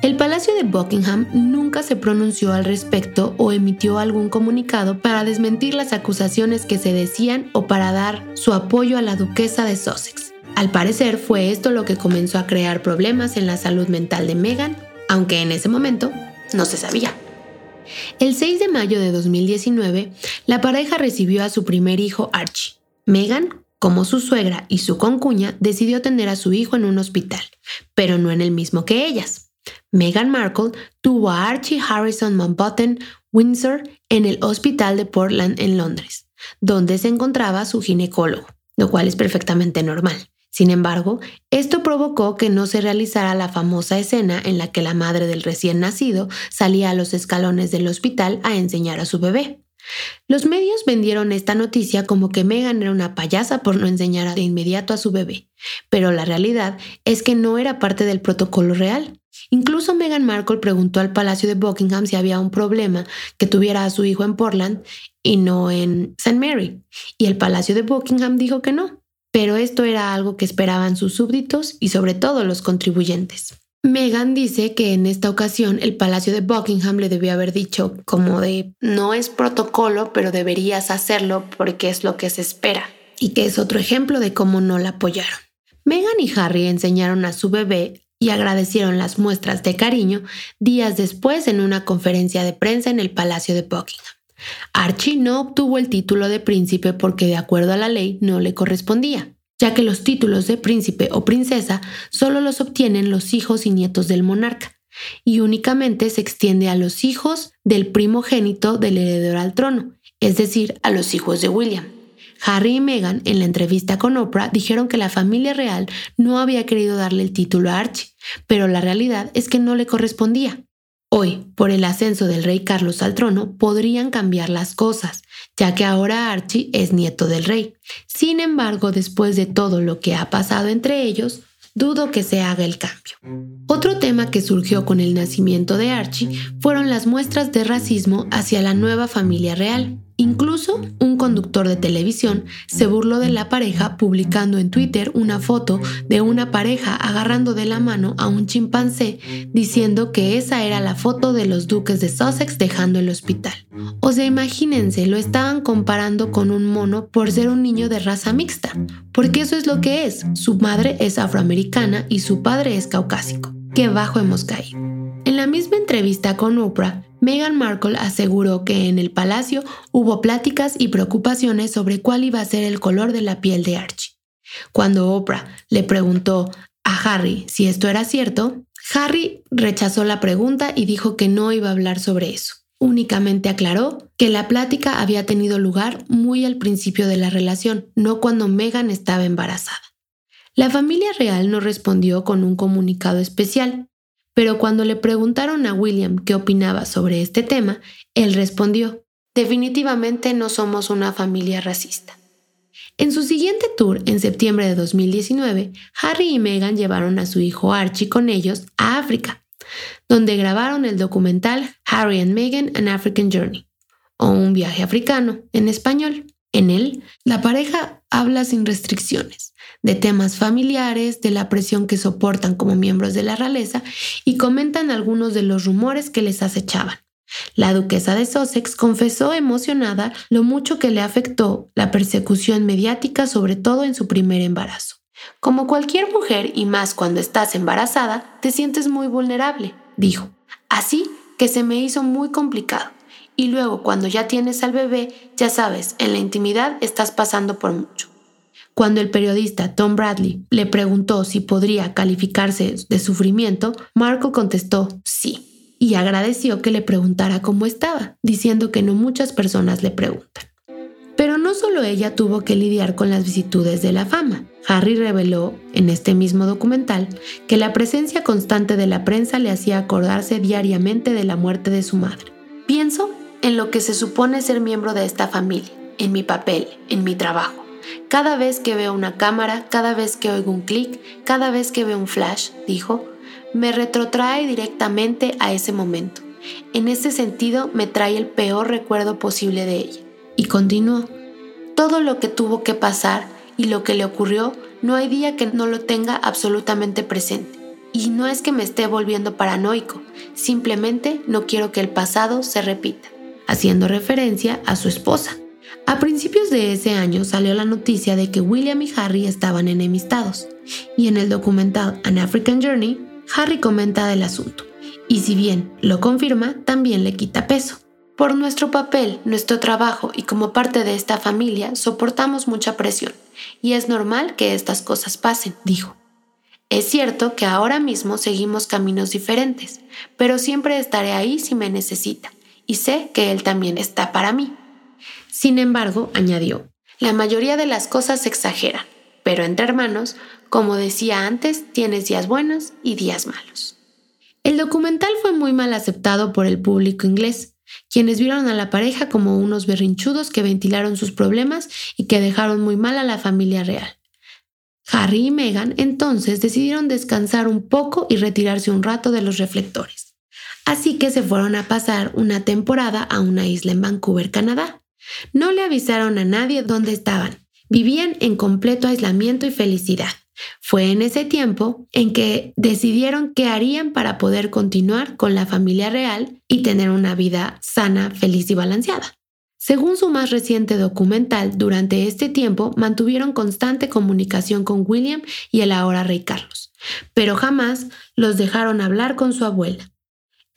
El Palacio de Buckingham nunca se pronunció al respecto o emitió algún comunicado para desmentir las acusaciones que se decían o para dar su apoyo a la duquesa de Sussex. Al parecer fue esto lo que comenzó a crear problemas en la salud mental de Meghan, aunque en ese momento no se sabía. El 6 de mayo de 2019, la pareja recibió a su primer hijo Archie. Meghan, como su suegra y su concuña, decidió tener a su hijo en un hospital, pero no en el mismo que ellas. Meghan Markle tuvo a Archie Harrison Mountbatten Windsor en el Hospital de Portland en Londres, donde se encontraba su ginecólogo, lo cual es perfectamente normal. Sin embargo, esto provocó que no se realizara la famosa escena en la que la madre del recién nacido salía a los escalones del hospital a enseñar a su bebé. Los medios vendieron esta noticia como que Meghan era una payasa por no enseñar de inmediato a su bebé, pero la realidad es que no era parte del protocolo real. Incluso Meghan Markle preguntó al Palacio de Buckingham si había un problema que tuviera a su hijo en Portland y no en St. Mary, y el Palacio de Buckingham dijo que no, pero esto era algo que esperaban sus súbditos y sobre todo los contribuyentes. Meghan dice que en esta ocasión el Palacio de Buckingham le debió haber dicho como de no es protocolo, pero deberías hacerlo porque es lo que se espera, y que es otro ejemplo de cómo no la apoyaron. Meghan y Harry enseñaron a su bebé y agradecieron las muestras de cariño días después en una conferencia de prensa en el Palacio de Buckingham. Archie no obtuvo el título de príncipe porque de acuerdo a la ley no le correspondía ya que los títulos de príncipe o princesa solo los obtienen los hijos y nietos del monarca, y únicamente se extiende a los hijos del primogénito del heredero al trono, es decir, a los hijos de William. Harry y Meghan en la entrevista con Oprah dijeron que la familia real no había querido darle el título a Archie, pero la realidad es que no le correspondía. Hoy, por el ascenso del rey Carlos al trono, podrían cambiar las cosas, ya que ahora Archie es nieto del rey. Sin embargo, después de todo lo que ha pasado entre ellos, dudo que se haga el cambio. Otro tema que surgió con el nacimiento de Archie fueron las muestras de racismo hacia la nueva familia real. Incluso un conductor de televisión se burló de la pareja publicando en Twitter una foto de una pareja agarrando de la mano a un chimpancé diciendo que esa era la foto de los duques de Sussex dejando el hospital. O sea, imagínense, lo estaban comparando con un mono por ser un niño de raza mixta, porque eso es lo que es. Su madre es afroamericana y su padre es caucásico. Qué bajo hemos caído. En la misma entrevista con Oprah, Meghan Markle aseguró que en el palacio hubo pláticas y preocupaciones sobre cuál iba a ser el color de la piel de Archie. Cuando Oprah le preguntó a Harry si esto era cierto, Harry rechazó la pregunta y dijo que no iba a hablar sobre eso. Únicamente aclaró que la plática había tenido lugar muy al principio de la relación, no cuando Meghan estaba embarazada. La familia real no respondió con un comunicado especial, pero cuando le preguntaron a William qué opinaba sobre este tema, él respondió, definitivamente no somos una familia racista. En su siguiente tour, en septiembre de 2019, Harry y Meghan llevaron a su hijo Archie con ellos a África, donde grabaron el documental Harry and Meghan An African Journey, o un viaje africano en español. En él, la pareja habla sin restricciones, de temas familiares, de la presión que soportan como miembros de la realeza y comentan algunos de los rumores que les acechaban. La duquesa de Sussex confesó emocionada lo mucho que le afectó la persecución mediática, sobre todo en su primer embarazo. Como cualquier mujer, y más cuando estás embarazada, te sientes muy vulnerable, dijo. Así que se me hizo muy complicado. Y luego, cuando ya tienes al bebé, ya sabes, en la intimidad estás pasando por mucho. Cuando el periodista Tom Bradley le preguntó si podría calificarse de sufrimiento, Marco contestó sí y agradeció que le preguntara cómo estaba, diciendo que no muchas personas le preguntan. Pero no solo ella tuvo que lidiar con las vicitudes de la fama. Harry reveló en este mismo documental que la presencia constante de la prensa le hacía acordarse diariamente de la muerte de su madre. Pienso en lo que se supone ser miembro de esta familia, en mi papel, en mi trabajo. Cada vez que veo una cámara, cada vez que oigo un clic, cada vez que veo un flash, dijo, me retrotrae directamente a ese momento. En ese sentido, me trae el peor recuerdo posible de ella. Y continuó, todo lo que tuvo que pasar y lo que le ocurrió, no hay día que no lo tenga absolutamente presente. Y no es que me esté volviendo paranoico, simplemente no quiero que el pasado se repita, haciendo referencia a su esposa, a principios de ese año salió la noticia de que William y Harry estaban enemistados, y en el documental An African Journey, Harry comenta del asunto, y si bien lo confirma, también le quita peso. Por nuestro papel, nuestro trabajo y como parte de esta familia soportamos mucha presión, y es normal que estas cosas pasen, dijo. Es cierto que ahora mismo seguimos caminos diferentes, pero siempre estaré ahí si me necesita, y sé que él también está para mí. Sin embargo, añadió, la mayoría de las cosas se exageran, pero entre hermanos, como decía antes, tienes días buenos y días malos. El documental fue muy mal aceptado por el público inglés, quienes vieron a la pareja como unos berrinchudos que ventilaron sus problemas y que dejaron muy mal a la familia real. Harry y Meghan entonces decidieron descansar un poco y retirarse un rato de los reflectores. Así que se fueron a pasar una temporada a una isla en Vancouver, Canadá. No le avisaron a nadie dónde estaban. Vivían en completo aislamiento y felicidad. Fue en ese tiempo en que decidieron qué harían para poder continuar con la familia real y tener una vida sana, feliz y balanceada. Según su más reciente documental, durante este tiempo mantuvieron constante comunicación con William y el ahora rey Carlos, pero jamás los dejaron hablar con su abuela.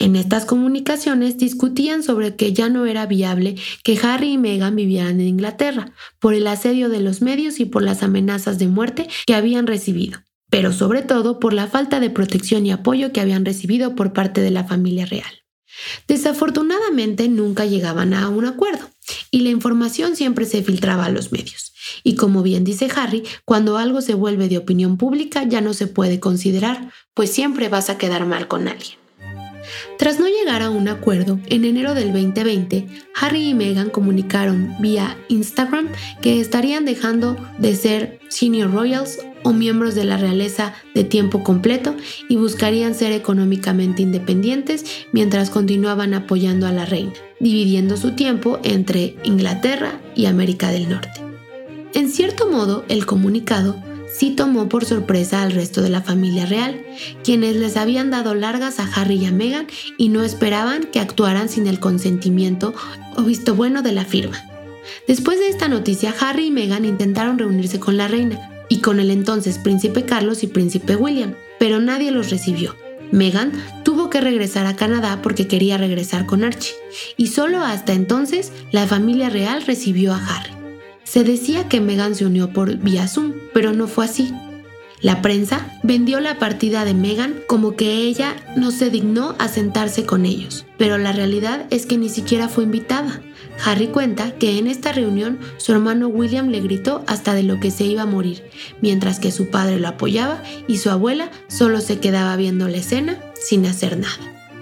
En estas comunicaciones discutían sobre que ya no era viable que Harry y Meghan vivieran en Inglaterra, por el asedio de los medios y por las amenazas de muerte que habían recibido, pero sobre todo por la falta de protección y apoyo que habían recibido por parte de la familia real. Desafortunadamente nunca llegaban a un acuerdo y la información siempre se filtraba a los medios. Y como bien dice Harry, cuando algo se vuelve de opinión pública ya no se puede considerar, pues siempre vas a quedar mal con alguien. Tras no llegar a un acuerdo, en enero del 2020, Harry y Meghan comunicaron vía Instagram que estarían dejando de ser senior royals o miembros de la realeza de tiempo completo y buscarían ser económicamente independientes mientras continuaban apoyando a la reina, dividiendo su tiempo entre Inglaterra y América del Norte. En cierto modo, el comunicado sí tomó por sorpresa al resto de la familia real, quienes les habían dado largas a Harry y a Meghan y no esperaban que actuaran sin el consentimiento o visto bueno de la firma. Después de esta noticia, Harry y Meghan intentaron reunirse con la reina y con el entonces príncipe Carlos y príncipe William, pero nadie los recibió. Meghan tuvo que regresar a Canadá porque quería regresar con Archie, y solo hasta entonces la familia real recibió a Harry. Se decía que Meghan se unió por vía Zoom, pero no fue así. La prensa vendió la partida de Meghan como que ella no se dignó a sentarse con ellos, pero la realidad es que ni siquiera fue invitada. Harry cuenta que en esta reunión su hermano William le gritó hasta de lo que se iba a morir, mientras que su padre lo apoyaba y su abuela solo se quedaba viendo la escena sin hacer nada.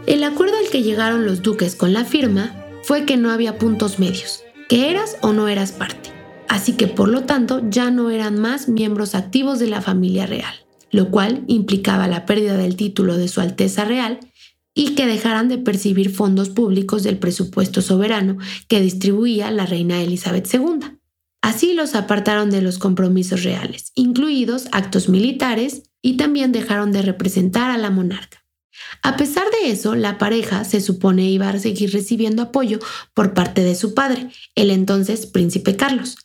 El acuerdo al que llegaron los duques con la firma fue que no había puntos medios, que eras o no eras parte, así que por lo tanto ya no eran más miembros activos de la familia real, lo cual implicaba la pérdida del título de Su Alteza Real y que dejaran de percibir fondos públicos del presupuesto soberano que distribuía la reina Elizabeth II. Así los apartaron de los compromisos reales, incluidos actos militares, y también dejaron de representar a la monarca. A pesar de eso, la pareja se supone iba a seguir recibiendo apoyo por parte de su padre, el entonces príncipe Carlos.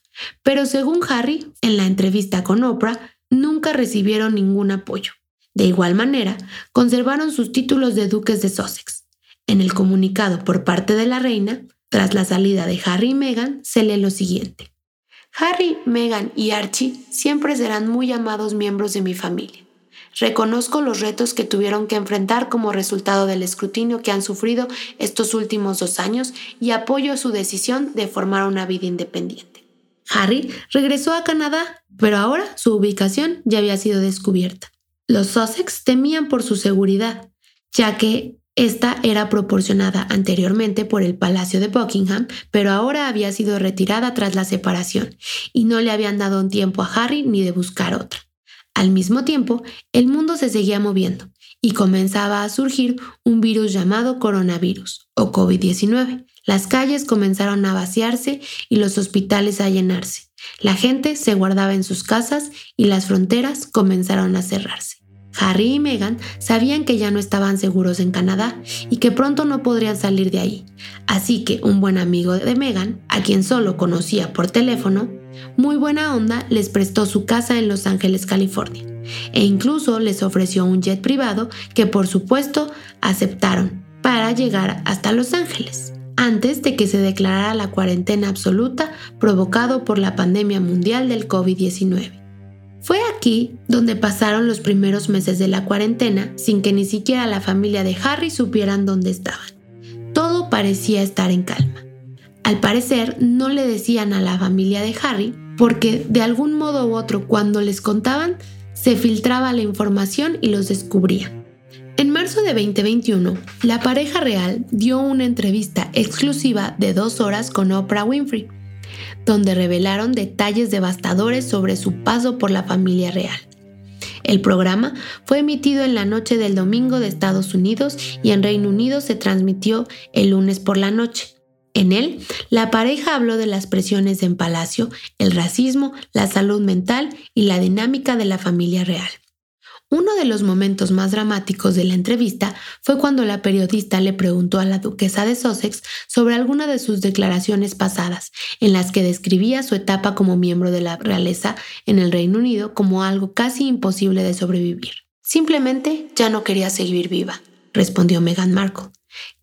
Pero según Harry, en la entrevista con Oprah, nunca recibieron ningún apoyo. De igual manera, conservaron sus títulos de duques de Sussex. En el comunicado por parte de la reina, tras la salida de Harry y Meghan, se lee lo siguiente. Harry, Meghan y Archie siempre serán muy amados miembros de mi familia. Reconozco los retos que tuvieron que enfrentar como resultado del escrutinio que han sufrido estos últimos dos años y apoyo su decisión de formar una vida independiente. Harry regresó a Canadá, pero ahora su ubicación ya había sido descubierta. Los Sussex temían por su seguridad, ya que esta era proporcionada anteriormente por el Palacio de Buckingham, pero ahora había sido retirada tras la separación, y no le habían dado un tiempo a Harry ni de buscar otra. Al mismo tiempo, el mundo se seguía moviendo y comenzaba a surgir un virus llamado coronavirus o COVID-19. Las calles comenzaron a vaciarse y los hospitales a llenarse. La gente se guardaba en sus casas y las fronteras comenzaron a cerrarse. Harry y Meghan sabían que ya no estaban seguros en Canadá y que pronto no podrían salir de ahí, así que un buen amigo de Meghan, a quien solo conocía por teléfono, muy buena onda les prestó su casa en Los Ángeles, California, e incluso les ofreció un jet privado que por supuesto aceptaron para llegar hasta Los Ángeles. Antes de que se declarara la cuarentena absoluta provocado por la pandemia mundial del COVID-19. Fue aquí donde pasaron los primeros meses de la cuarentena sin que ni siquiera la familia de Harry supieran dónde estaban. Todo parecía estar en calma. Al parecer no le decían a la familia de Harry porque de algún modo u otro cuando les contaban se filtraba la información y los descubrían. En marzo de 2021, la pareja real dio una entrevista exclusiva de dos horas con Oprah Winfrey, donde revelaron detalles devastadores sobre su paso por la familia real. El programa fue emitido en la noche del domingo de Estados Unidos y en Reino Unido se transmitió el lunes por la noche. En él, la pareja habló de las presiones en palacio, el racismo, la salud mental y la dinámica de la familia real. Uno de los momentos más dramáticos de la entrevista fue cuando la periodista le preguntó a la duquesa de Sussex sobre alguna de sus declaraciones pasadas, en las que describía su etapa como miembro de la realeza en el Reino Unido como algo casi imposible de sobrevivir. Simplemente ya no quería seguir viva, respondió Meghan Markle,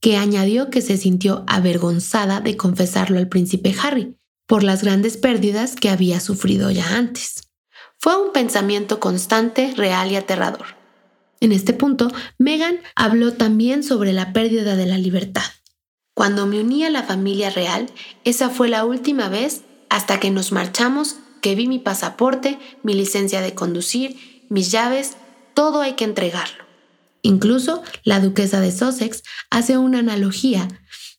que añadió que se sintió avergonzada de confesarlo al príncipe Harry por las grandes pérdidas que había sufrido ya antes. Fue un pensamiento constante, real y aterrador. En este punto, Megan habló también sobre la pérdida de la libertad. Cuando me uní a la familia real, esa fue la última vez hasta que nos marchamos que vi mi pasaporte, mi licencia de conducir, mis llaves, todo hay que entregarlo. Incluso la duquesa de Sussex hace una analogía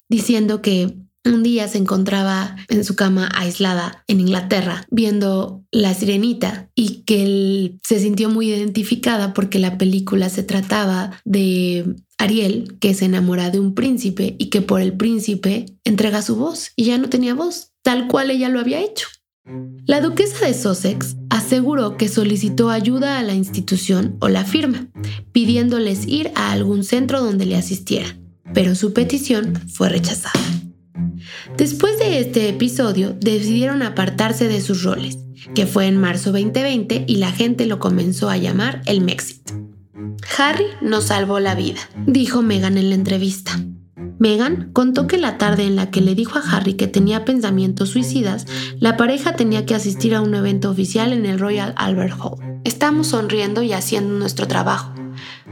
diciendo que un día se encontraba en su cama aislada en Inglaterra viendo La Sirenita y que él se sintió muy identificada porque la película se trataba de Ariel que se enamora de un príncipe y que por el príncipe entrega su voz y ya no tenía voz, tal cual ella lo había hecho. La duquesa de Sussex aseguró que solicitó ayuda a la institución o la firma, pidiéndoles ir a algún centro donde le asistieran, pero su petición fue rechazada. Después de este episodio, decidieron apartarse de sus roles, que fue en marzo 2020 y la gente lo comenzó a llamar el Mexit. Harry nos salvó la vida, dijo Megan en la entrevista. Megan contó que la tarde en la que le dijo a Harry que tenía pensamientos suicidas, la pareja tenía que asistir a un evento oficial en el Royal Albert Hall. Estamos sonriendo y haciendo nuestro trabajo,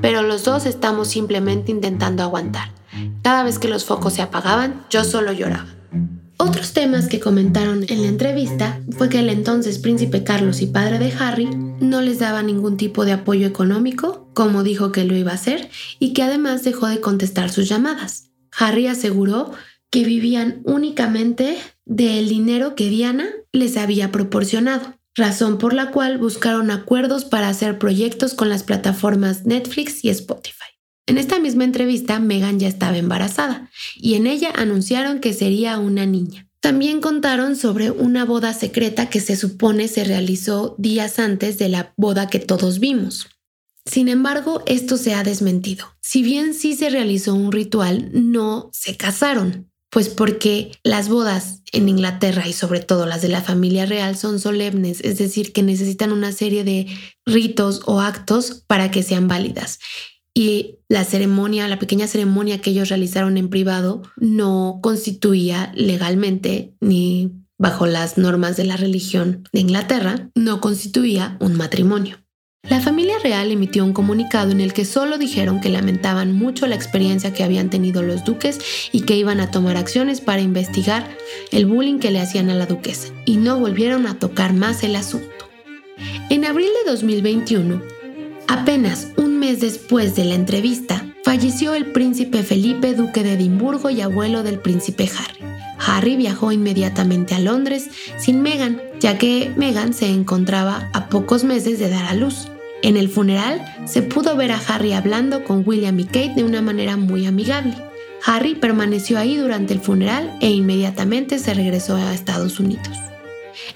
pero los dos estamos simplemente intentando aguantar. Cada vez que los focos se apagaban, yo solo lloraba. Otros temas que comentaron en la entrevista fue que el entonces príncipe Carlos y padre de Harry no les daba ningún tipo de apoyo económico, como dijo que lo iba a hacer, y que además dejó de contestar sus llamadas. Harry aseguró que vivían únicamente del dinero que Diana les había proporcionado, razón por la cual buscaron acuerdos para hacer proyectos con las plataformas Netflix y Spotify. En esta misma entrevista, Megan ya estaba embarazada y en ella anunciaron que sería una niña. También contaron sobre una boda secreta que se supone se realizó días antes de la boda que todos vimos. Sin embargo, esto se ha desmentido. Si bien sí se realizó un ritual, no se casaron, pues porque las bodas en Inglaterra y sobre todo las de la familia real son solemnes, es decir, que necesitan una serie de ritos o actos para que sean válidas y la ceremonia, la pequeña ceremonia que ellos realizaron en privado no constituía legalmente ni bajo las normas de la religión de Inglaterra, no constituía un matrimonio. La familia real emitió un comunicado en el que solo dijeron que lamentaban mucho la experiencia que habían tenido los duques y que iban a tomar acciones para investigar el bullying que le hacían a la duquesa, y no volvieron a tocar más el asunto. En abril de 2021, apenas un mes después de la entrevista, falleció el príncipe Felipe, duque de Edimburgo y abuelo del príncipe Harry. Harry viajó inmediatamente a Londres sin Meghan, ya que Meghan se encontraba a pocos meses de dar a luz. En el funeral se pudo ver a Harry hablando con William y Kate de una manera muy amigable. Harry permaneció ahí durante el funeral e inmediatamente se regresó a Estados Unidos.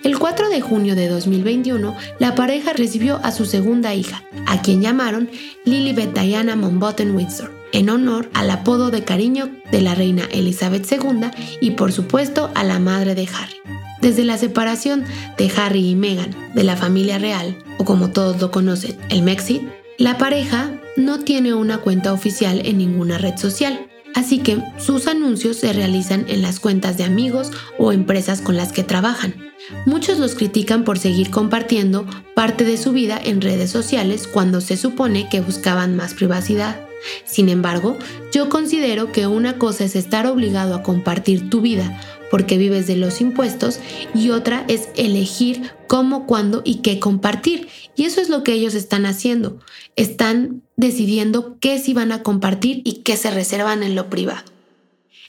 El 4 de junio de 2021, la pareja recibió a su segunda hija, a quien llamaron Lilibet Diana Monbotton Windsor, en honor al apodo de cariño de la reina Elizabeth II y por supuesto a la madre de Harry. Desde la separación de Harry y Meghan de la familia real, o como todos lo conocen, el Mexit, la pareja no tiene una cuenta oficial en ninguna red social, Así que sus anuncios se realizan en las cuentas de amigos o empresas con las que trabajan. Muchos los critican por seguir compartiendo parte de su vida en redes sociales cuando se supone que buscaban más privacidad. Sin embargo, yo considero que una cosa es estar obligado a compartir tu vida porque vives de los impuestos y otra es elegir cómo, cuándo y qué compartir. Y eso es lo que ellos están haciendo. Están decidiendo qué sí van a compartir y qué se reservan en lo privado.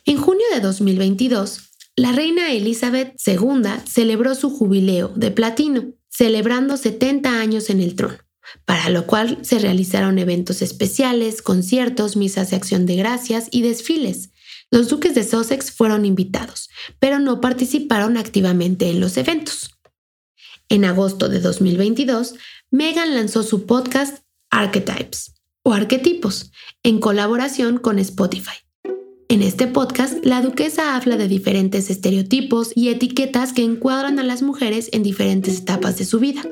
En junio de 2022, la reina Elizabeth II celebró su jubileo de platino, celebrando 70 años en el trono, para lo cual se realizaron eventos especiales, conciertos, misas de acción de gracias y desfiles. Los duques de Sussex fueron invitados, pero no participaron activamente en los eventos. En agosto de 2022, Meghan lanzó su podcast Archetypes o Arquetipos en colaboración con Spotify. En este podcast, la duquesa habla de diferentes estereotipos y etiquetas que encuadran a las mujeres en diferentes etapas de su vida.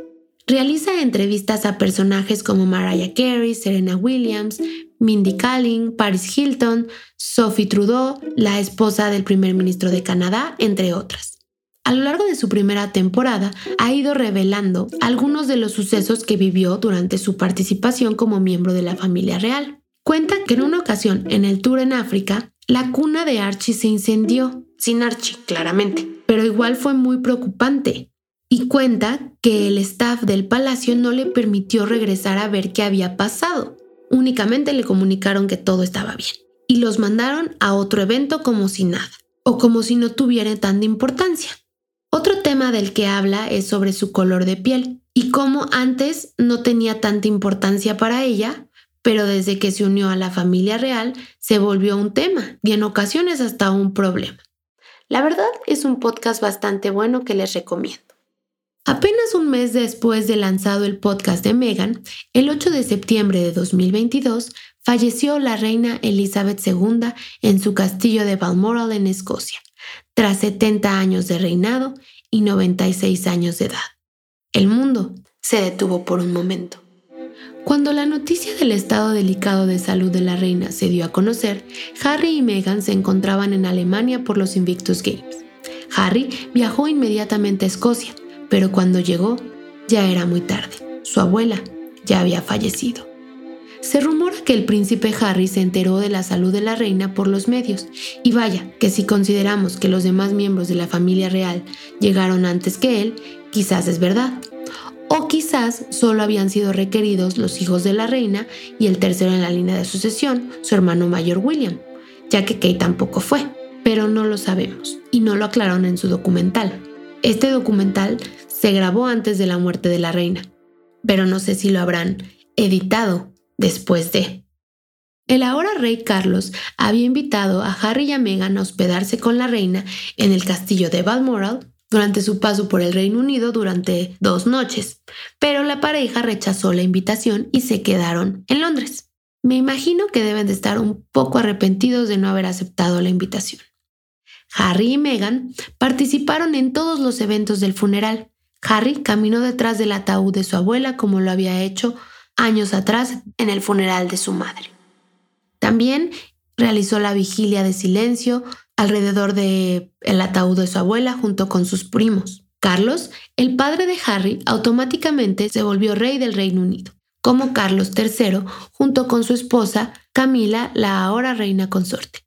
Realiza entrevistas a personajes como Mariah Carey, Serena Williams, Mindy Kaling, Paris Hilton, Sophie Trudeau, la esposa del primer ministro de Canadá, entre otras. A lo largo de su primera temporada ha ido revelando algunos de los sucesos que vivió durante su participación como miembro de la familia real. Cuenta que en una ocasión en el tour en África, la cuna de Archie se incendió, sin Archie, claramente, pero igual fue muy preocupante. Y cuenta que el staff del palacio no le permitió regresar a ver qué había pasado. Únicamente le comunicaron que todo estaba bien. Y los mandaron a otro evento como si nada, o como si no tuviera tanta importancia. Otro tema del que habla es sobre su color de piel y cómo antes no tenía tanta importancia para ella, pero desde que se unió a la familia real se volvió un tema y en ocasiones hasta un problema. La verdad es un podcast bastante bueno que les recomiendo. Apenas un mes después de lanzado el podcast de Meghan, el 8 de septiembre de 2022, falleció la reina Elizabeth II en su castillo de Balmoral en Escocia tras 70 años de reinado y 96 años de edad. El mundo se detuvo por un momento. Cuando la noticia del estado delicado de salud de la reina se dio a conocer, Harry y Meghan se encontraban en Alemania por los Invictus Games. Harry viajó inmediatamente a Escocia, pero cuando llegó ya era muy tarde. Su abuela ya había fallecido. Se rumora que el príncipe Harry se enteró de la salud de la reina por los medios, y vaya, que si consideramos que los demás miembros de la familia real llegaron antes que él, quizás es verdad. O quizás solo habían sido requeridos los hijos de la reina y el tercero en la línea de sucesión, su hermano mayor William, ya que Kate tampoco fue, pero no lo sabemos y no lo aclararon en su documental. Este documental se grabó antes de la muerte de la reina, pero no sé si lo habrán editado después de. El ahora rey Carlos había invitado a Harry y a Meghan a hospedarse con la reina en el castillo de Balmoral durante su paso por el Reino Unido durante dos noches, pero la pareja rechazó la invitación y se quedaron en Londres. Me imagino que deben de estar un poco arrepentidos de no haber aceptado la invitación. Harry y Meghan participaron en todos los eventos del funeral. Harry caminó detrás del ataúd de su abuela como lo había hecho años atrás en el funeral de su madre. También realizó la vigilia de silencio alrededor del el ataúd de su abuela junto con sus primos. Carlos, el padre de Harry, automáticamente se volvió rey del Reino Unido, como Carlos III, junto con su esposa Camila, la ahora reina consorte.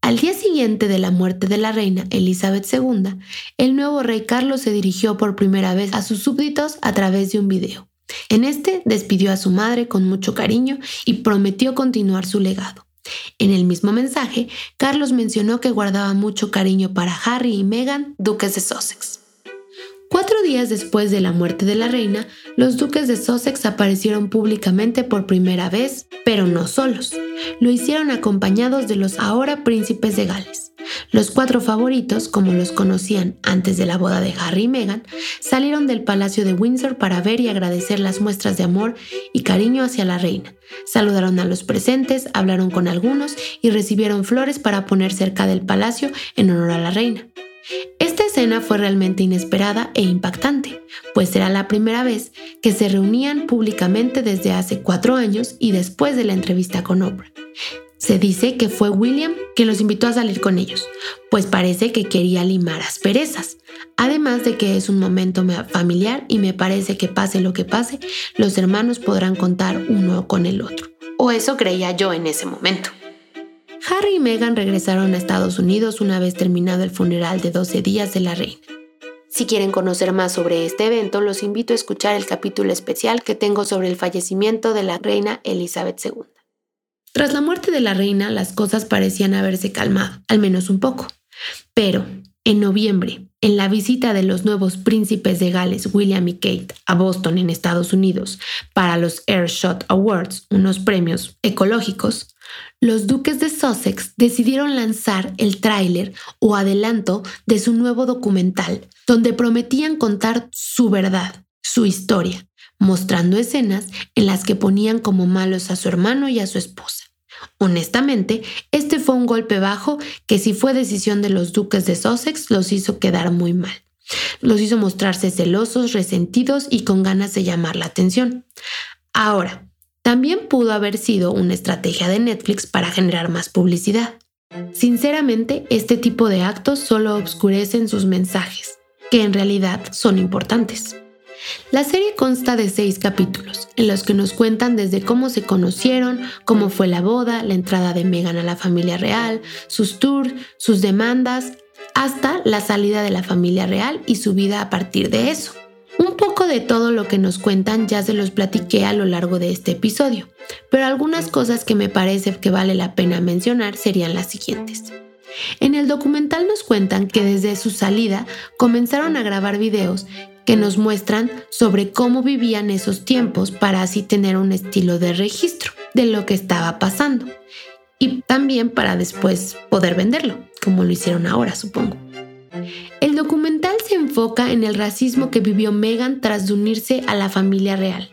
Al día siguiente de la muerte de la reina Elizabeth II, el nuevo rey Carlos se dirigió por primera vez a sus súbditos a través de un video. En este despidió a su madre con mucho cariño y prometió continuar su legado. En el mismo mensaje, Carlos mencionó que guardaba mucho cariño para Harry y Meghan, duques de Sussex. Cuatro días después de la muerte de la reina, los duques de Sussex aparecieron públicamente por primera vez, pero no solos. Lo hicieron acompañados de los ahora príncipes de Gales. Los cuatro favoritos, como los conocían antes de la boda de Harry y Meghan, salieron del Palacio de Windsor para ver y agradecer las muestras de amor y cariño hacia la reina. Saludaron a los presentes, hablaron con algunos y recibieron flores para poner cerca del palacio en honor a la reina. Esta escena fue realmente inesperada e impactante, pues era la primera vez que se reunían públicamente desde hace cuatro años y después de la entrevista con Oprah. Se dice que fue William quien los invitó a salir con ellos, pues parece que quería limar asperezas. Además de que es un momento familiar y me parece que pase lo que pase, los hermanos podrán contar uno con el otro. O eso creía yo en ese momento. Harry y Meghan regresaron a Estados Unidos una vez terminado el funeral de 12 días de la reina. Si quieren conocer más sobre este evento, los invito a escuchar el capítulo especial que tengo sobre el fallecimiento de la reina Elizabeth II. Tras la muerte de la reina, las cosas parecían haberse calmado, al menos un poco. Pero, en noviembre, en la visita de los nuevos príncipes de Gales, William y Kate, a Boston, en Estados Unidos, para los Airshot Awards, unos premios ecológicos, los duques de Sussex decidieron lanzar el tráiler o adelanto de su nuevo documental, donde prometían contar su verdad, su historia, mostrando escenas en las que ponían como malos a su hermano y a su esposa. Honestamente, este fue un golpe bajo que si fue decisión de los duques de Sussex los hizo quedar muy mal. Los hizo mostrarse celosos, resentidos y con ganas de llamar la atención. Ahora, también pudo haber sido una estrategia de Netflix para generar más publicidad. Sinceramente, este tipo de actos solo obscurecen sus mensajes, que en realidad son importantes. La serie consta de seis capítulos, en los que nos cuentan desde cómo se conocieron, cómo fue la boda, la entrada de Meghan a la familia real, sus tours, sus demandas, hasta la salida de la familia real y su vida a partir de eso. Un poco de todo lo que nos cuentan ya se los platiqué a lo largo de este episodio, pero algunas cosas que me parece que vale la pena mencionar serían las siguientes. En el documental nos cuentan que desde su salida comenzaron a grabar videos que nos muestran sobre cómo vivían esos tiempos para así tener un estilo de registro de lo que estaba pasando y también para después poder venderlo, como lo hicieron ahora, supongo. El documental se enfoca en el racismo que vivió Meghan tras unirse a la familia real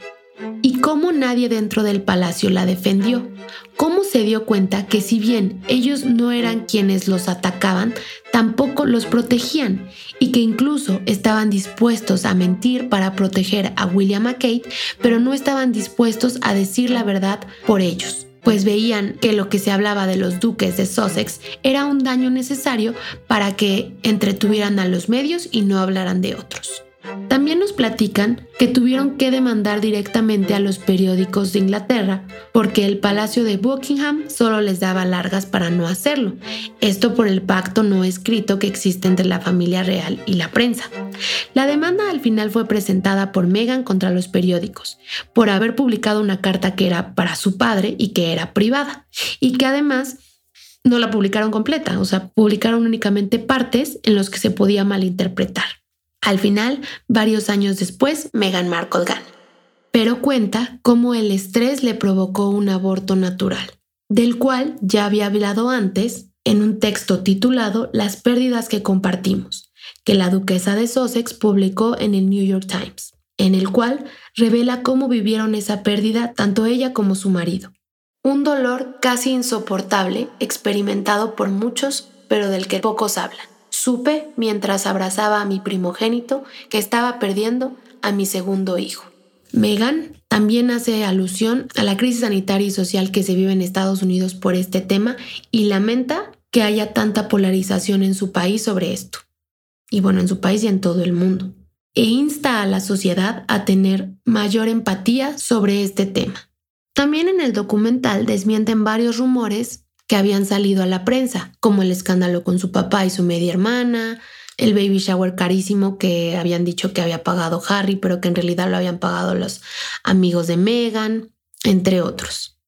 y cómo nadie dentro del palacio la defendió, cómo se dio cuenta que si bien ellos no eran quienes los atacaban, tampoco los protegían y que incluso estaban dispuestos a mentir para proteger a William a Kate, pero no estaban dispuestos a decir la verdad por ellos pues veían que lo que se hablaba de los duques de Sussex era un daño necesario para que entretuvieran a los medios y no hablaran de otros. También nos platican que tuvieron que demandar directamente a los periódicos de Inglaterra porque el Palacio de Buckingham solo les daba largas para no hacerlo. Esto por el pacto no escrito que existe entre la familia real y la prensa. La demanda al final fue presentada por Meghan contra los periódicos por haber publicado una carta que era para su padre y que era privada y que además no la publicaron completa, o sea, publicaron únicamente partes en los que se podía malinterpretar. Al final, varios años después, Meghan Markle gana. Pero cuenta cómo el estrés le provocó un aborto natural, del cual ya había hablado antes en un texto titulado Las pérdidas que compartimos, que la duquesa de Sussex publicó en el New York Times, en el cual revela cómo vivieron esa pérdida tanto ella como su marido. Un dolor casi insoportable experimentado por muchos, pero del que pocos hablan. Supe mientras abrazaba a mi primogénito que estaba perdiendo a mi segundo hijo. Megan también hace alusión a la crisis sanitaria y social que se vive en Estados Unidos por este tema y lamenta que haya tanta polarización en su país sobre esto. Y bueno, en su país y en todo el mundo. E insta a la sociedad a tener mayor empatía sobre este tema. También en el documental desmienten varios rumores que habían salido a la prensa, como el escándalo con su papá y su media hermana, el baby shower carísimo que habían dicho que había pagado Harry, pero que en realidad lo habían pagado los amigos de Meghan, entre otros.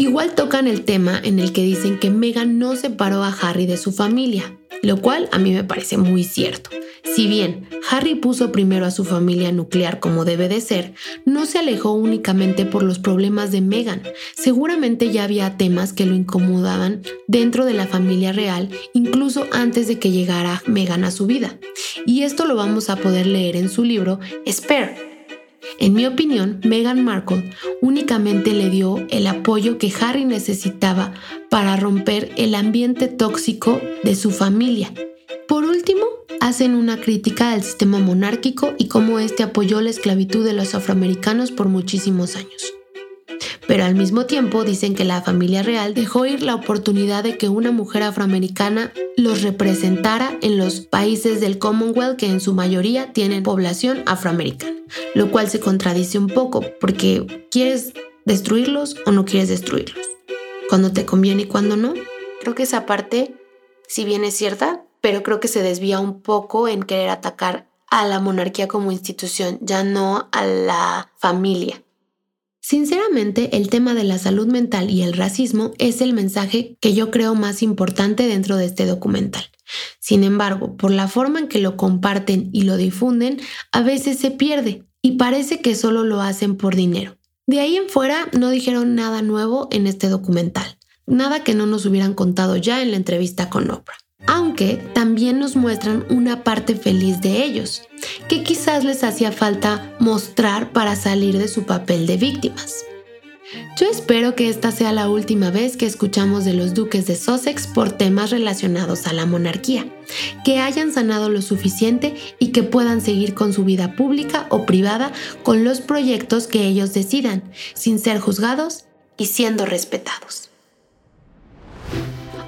Igual tocan el tema en el que dicen que Meghan no separó a Harry de su familia, lo cual a mí me parece muy cierto. Si bien Harry puso primero a su familia nuclear como debe de ser, no se alejó únicamente por los problemas de Meghan. Seguramente ya había temas que lo incomodaban dentro de la familia real, incluso antes de que llegara Meghan a su vida. Y esto lo vamos a poder leer en su libro Spare, en mi opinión, Meghan Markle únicamente le dio el apoyo que Harry necesitaba para romper el ambiente tóxico de su familia. Por último, hacen una crítica al sistema monárquico y cómo este apoyó la esclavitud de los afroamericanos por muchísimos años. Pero al mismo tiempo dicen que la familia real dejó ir la oportunidad de que una mujer afroamericana los representara en los países del Commonwealth que en su mayoría tienen población afroamericana, lo cual se contradice un poco porque ¿quieres destruirlos o no quieres destruirlos? ¿Cuándo te conviene y cuándo no? Creo que esa parte, si bien es cierta, pero creo que se desvía un poco en querer atacar a la monarquía como institución, ya no a la familia. Sinceramente, el tema de la salud mental y el racismo es el mensaje que yo creo más importante dentro de este documental. Sin embargo, por la forma en que lo comparten y lo difunden, a veces se pierde y parece que solo lo hacen por dinero. De ahí en fuera no dijeron nada nuevo en este documental, nada que no nos hubieran contado ya en la entrevista con Oprah aunque también nos muestran una parte feliz de ellos, que quizás les hacía falta mostrar para salir de su papel de víctimas. Yo espero que esta sea la última vez que escuchamos de los duques de Sussex por temas relacionados a la monarquía, que hayan sanado lo suficiente y que puedan seguir con su vida pública o privada con los proyectos que ellos decidan, sin ser juzgados y siendo respetados.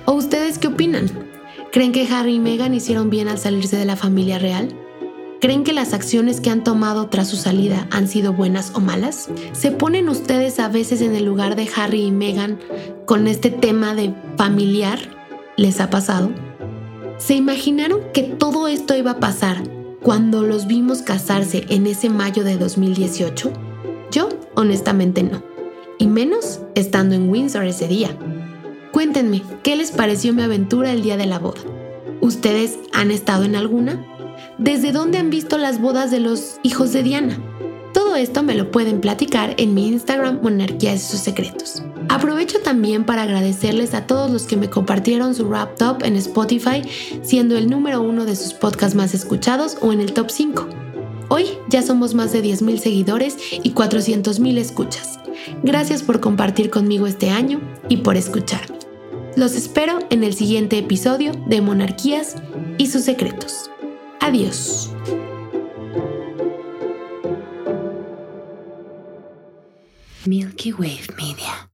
¿O ustedes qué opinan? ¿Creen que Harry y Meghan hicieron bien al salirse de la familia real? ¿Creen que las acciones que han tomado tras su salida han sido buenas o malas? ¿Se ponen ustedes a veces en el lugar de Harry y Meghan con este tema de familiar? ¿Les ha pasado? ¿Se imaginaron que todo esto iba a pasar cuando los vimos casarse en ese mayo de 2018? Yo, honestamente, no. Y menos estando en Windsor ese día. Cuéntenme, ¿qué les pareció mi aventura el día de la boda? ¿Ustedes han estado en alguna? ¿Desde dónde han visto las bodas de los hijos de Diana? Todo esto me lo pueden platicar en mi Instagram Monarquías y sus secretos. Aprovecho también para agradecerles a todos los que me compartieron su rap top en Spotify, siendo el número uno de sus podcasts más escuchados o en el top 5. Hoy ya somos más de 10.000 seguidores y 400.000 escuchas. Gracias por compartir conmigo este año y por escucharme. Los espero en el siguiente episodio de Monarquías y sus secretos. Adiós. Milky Wave Media.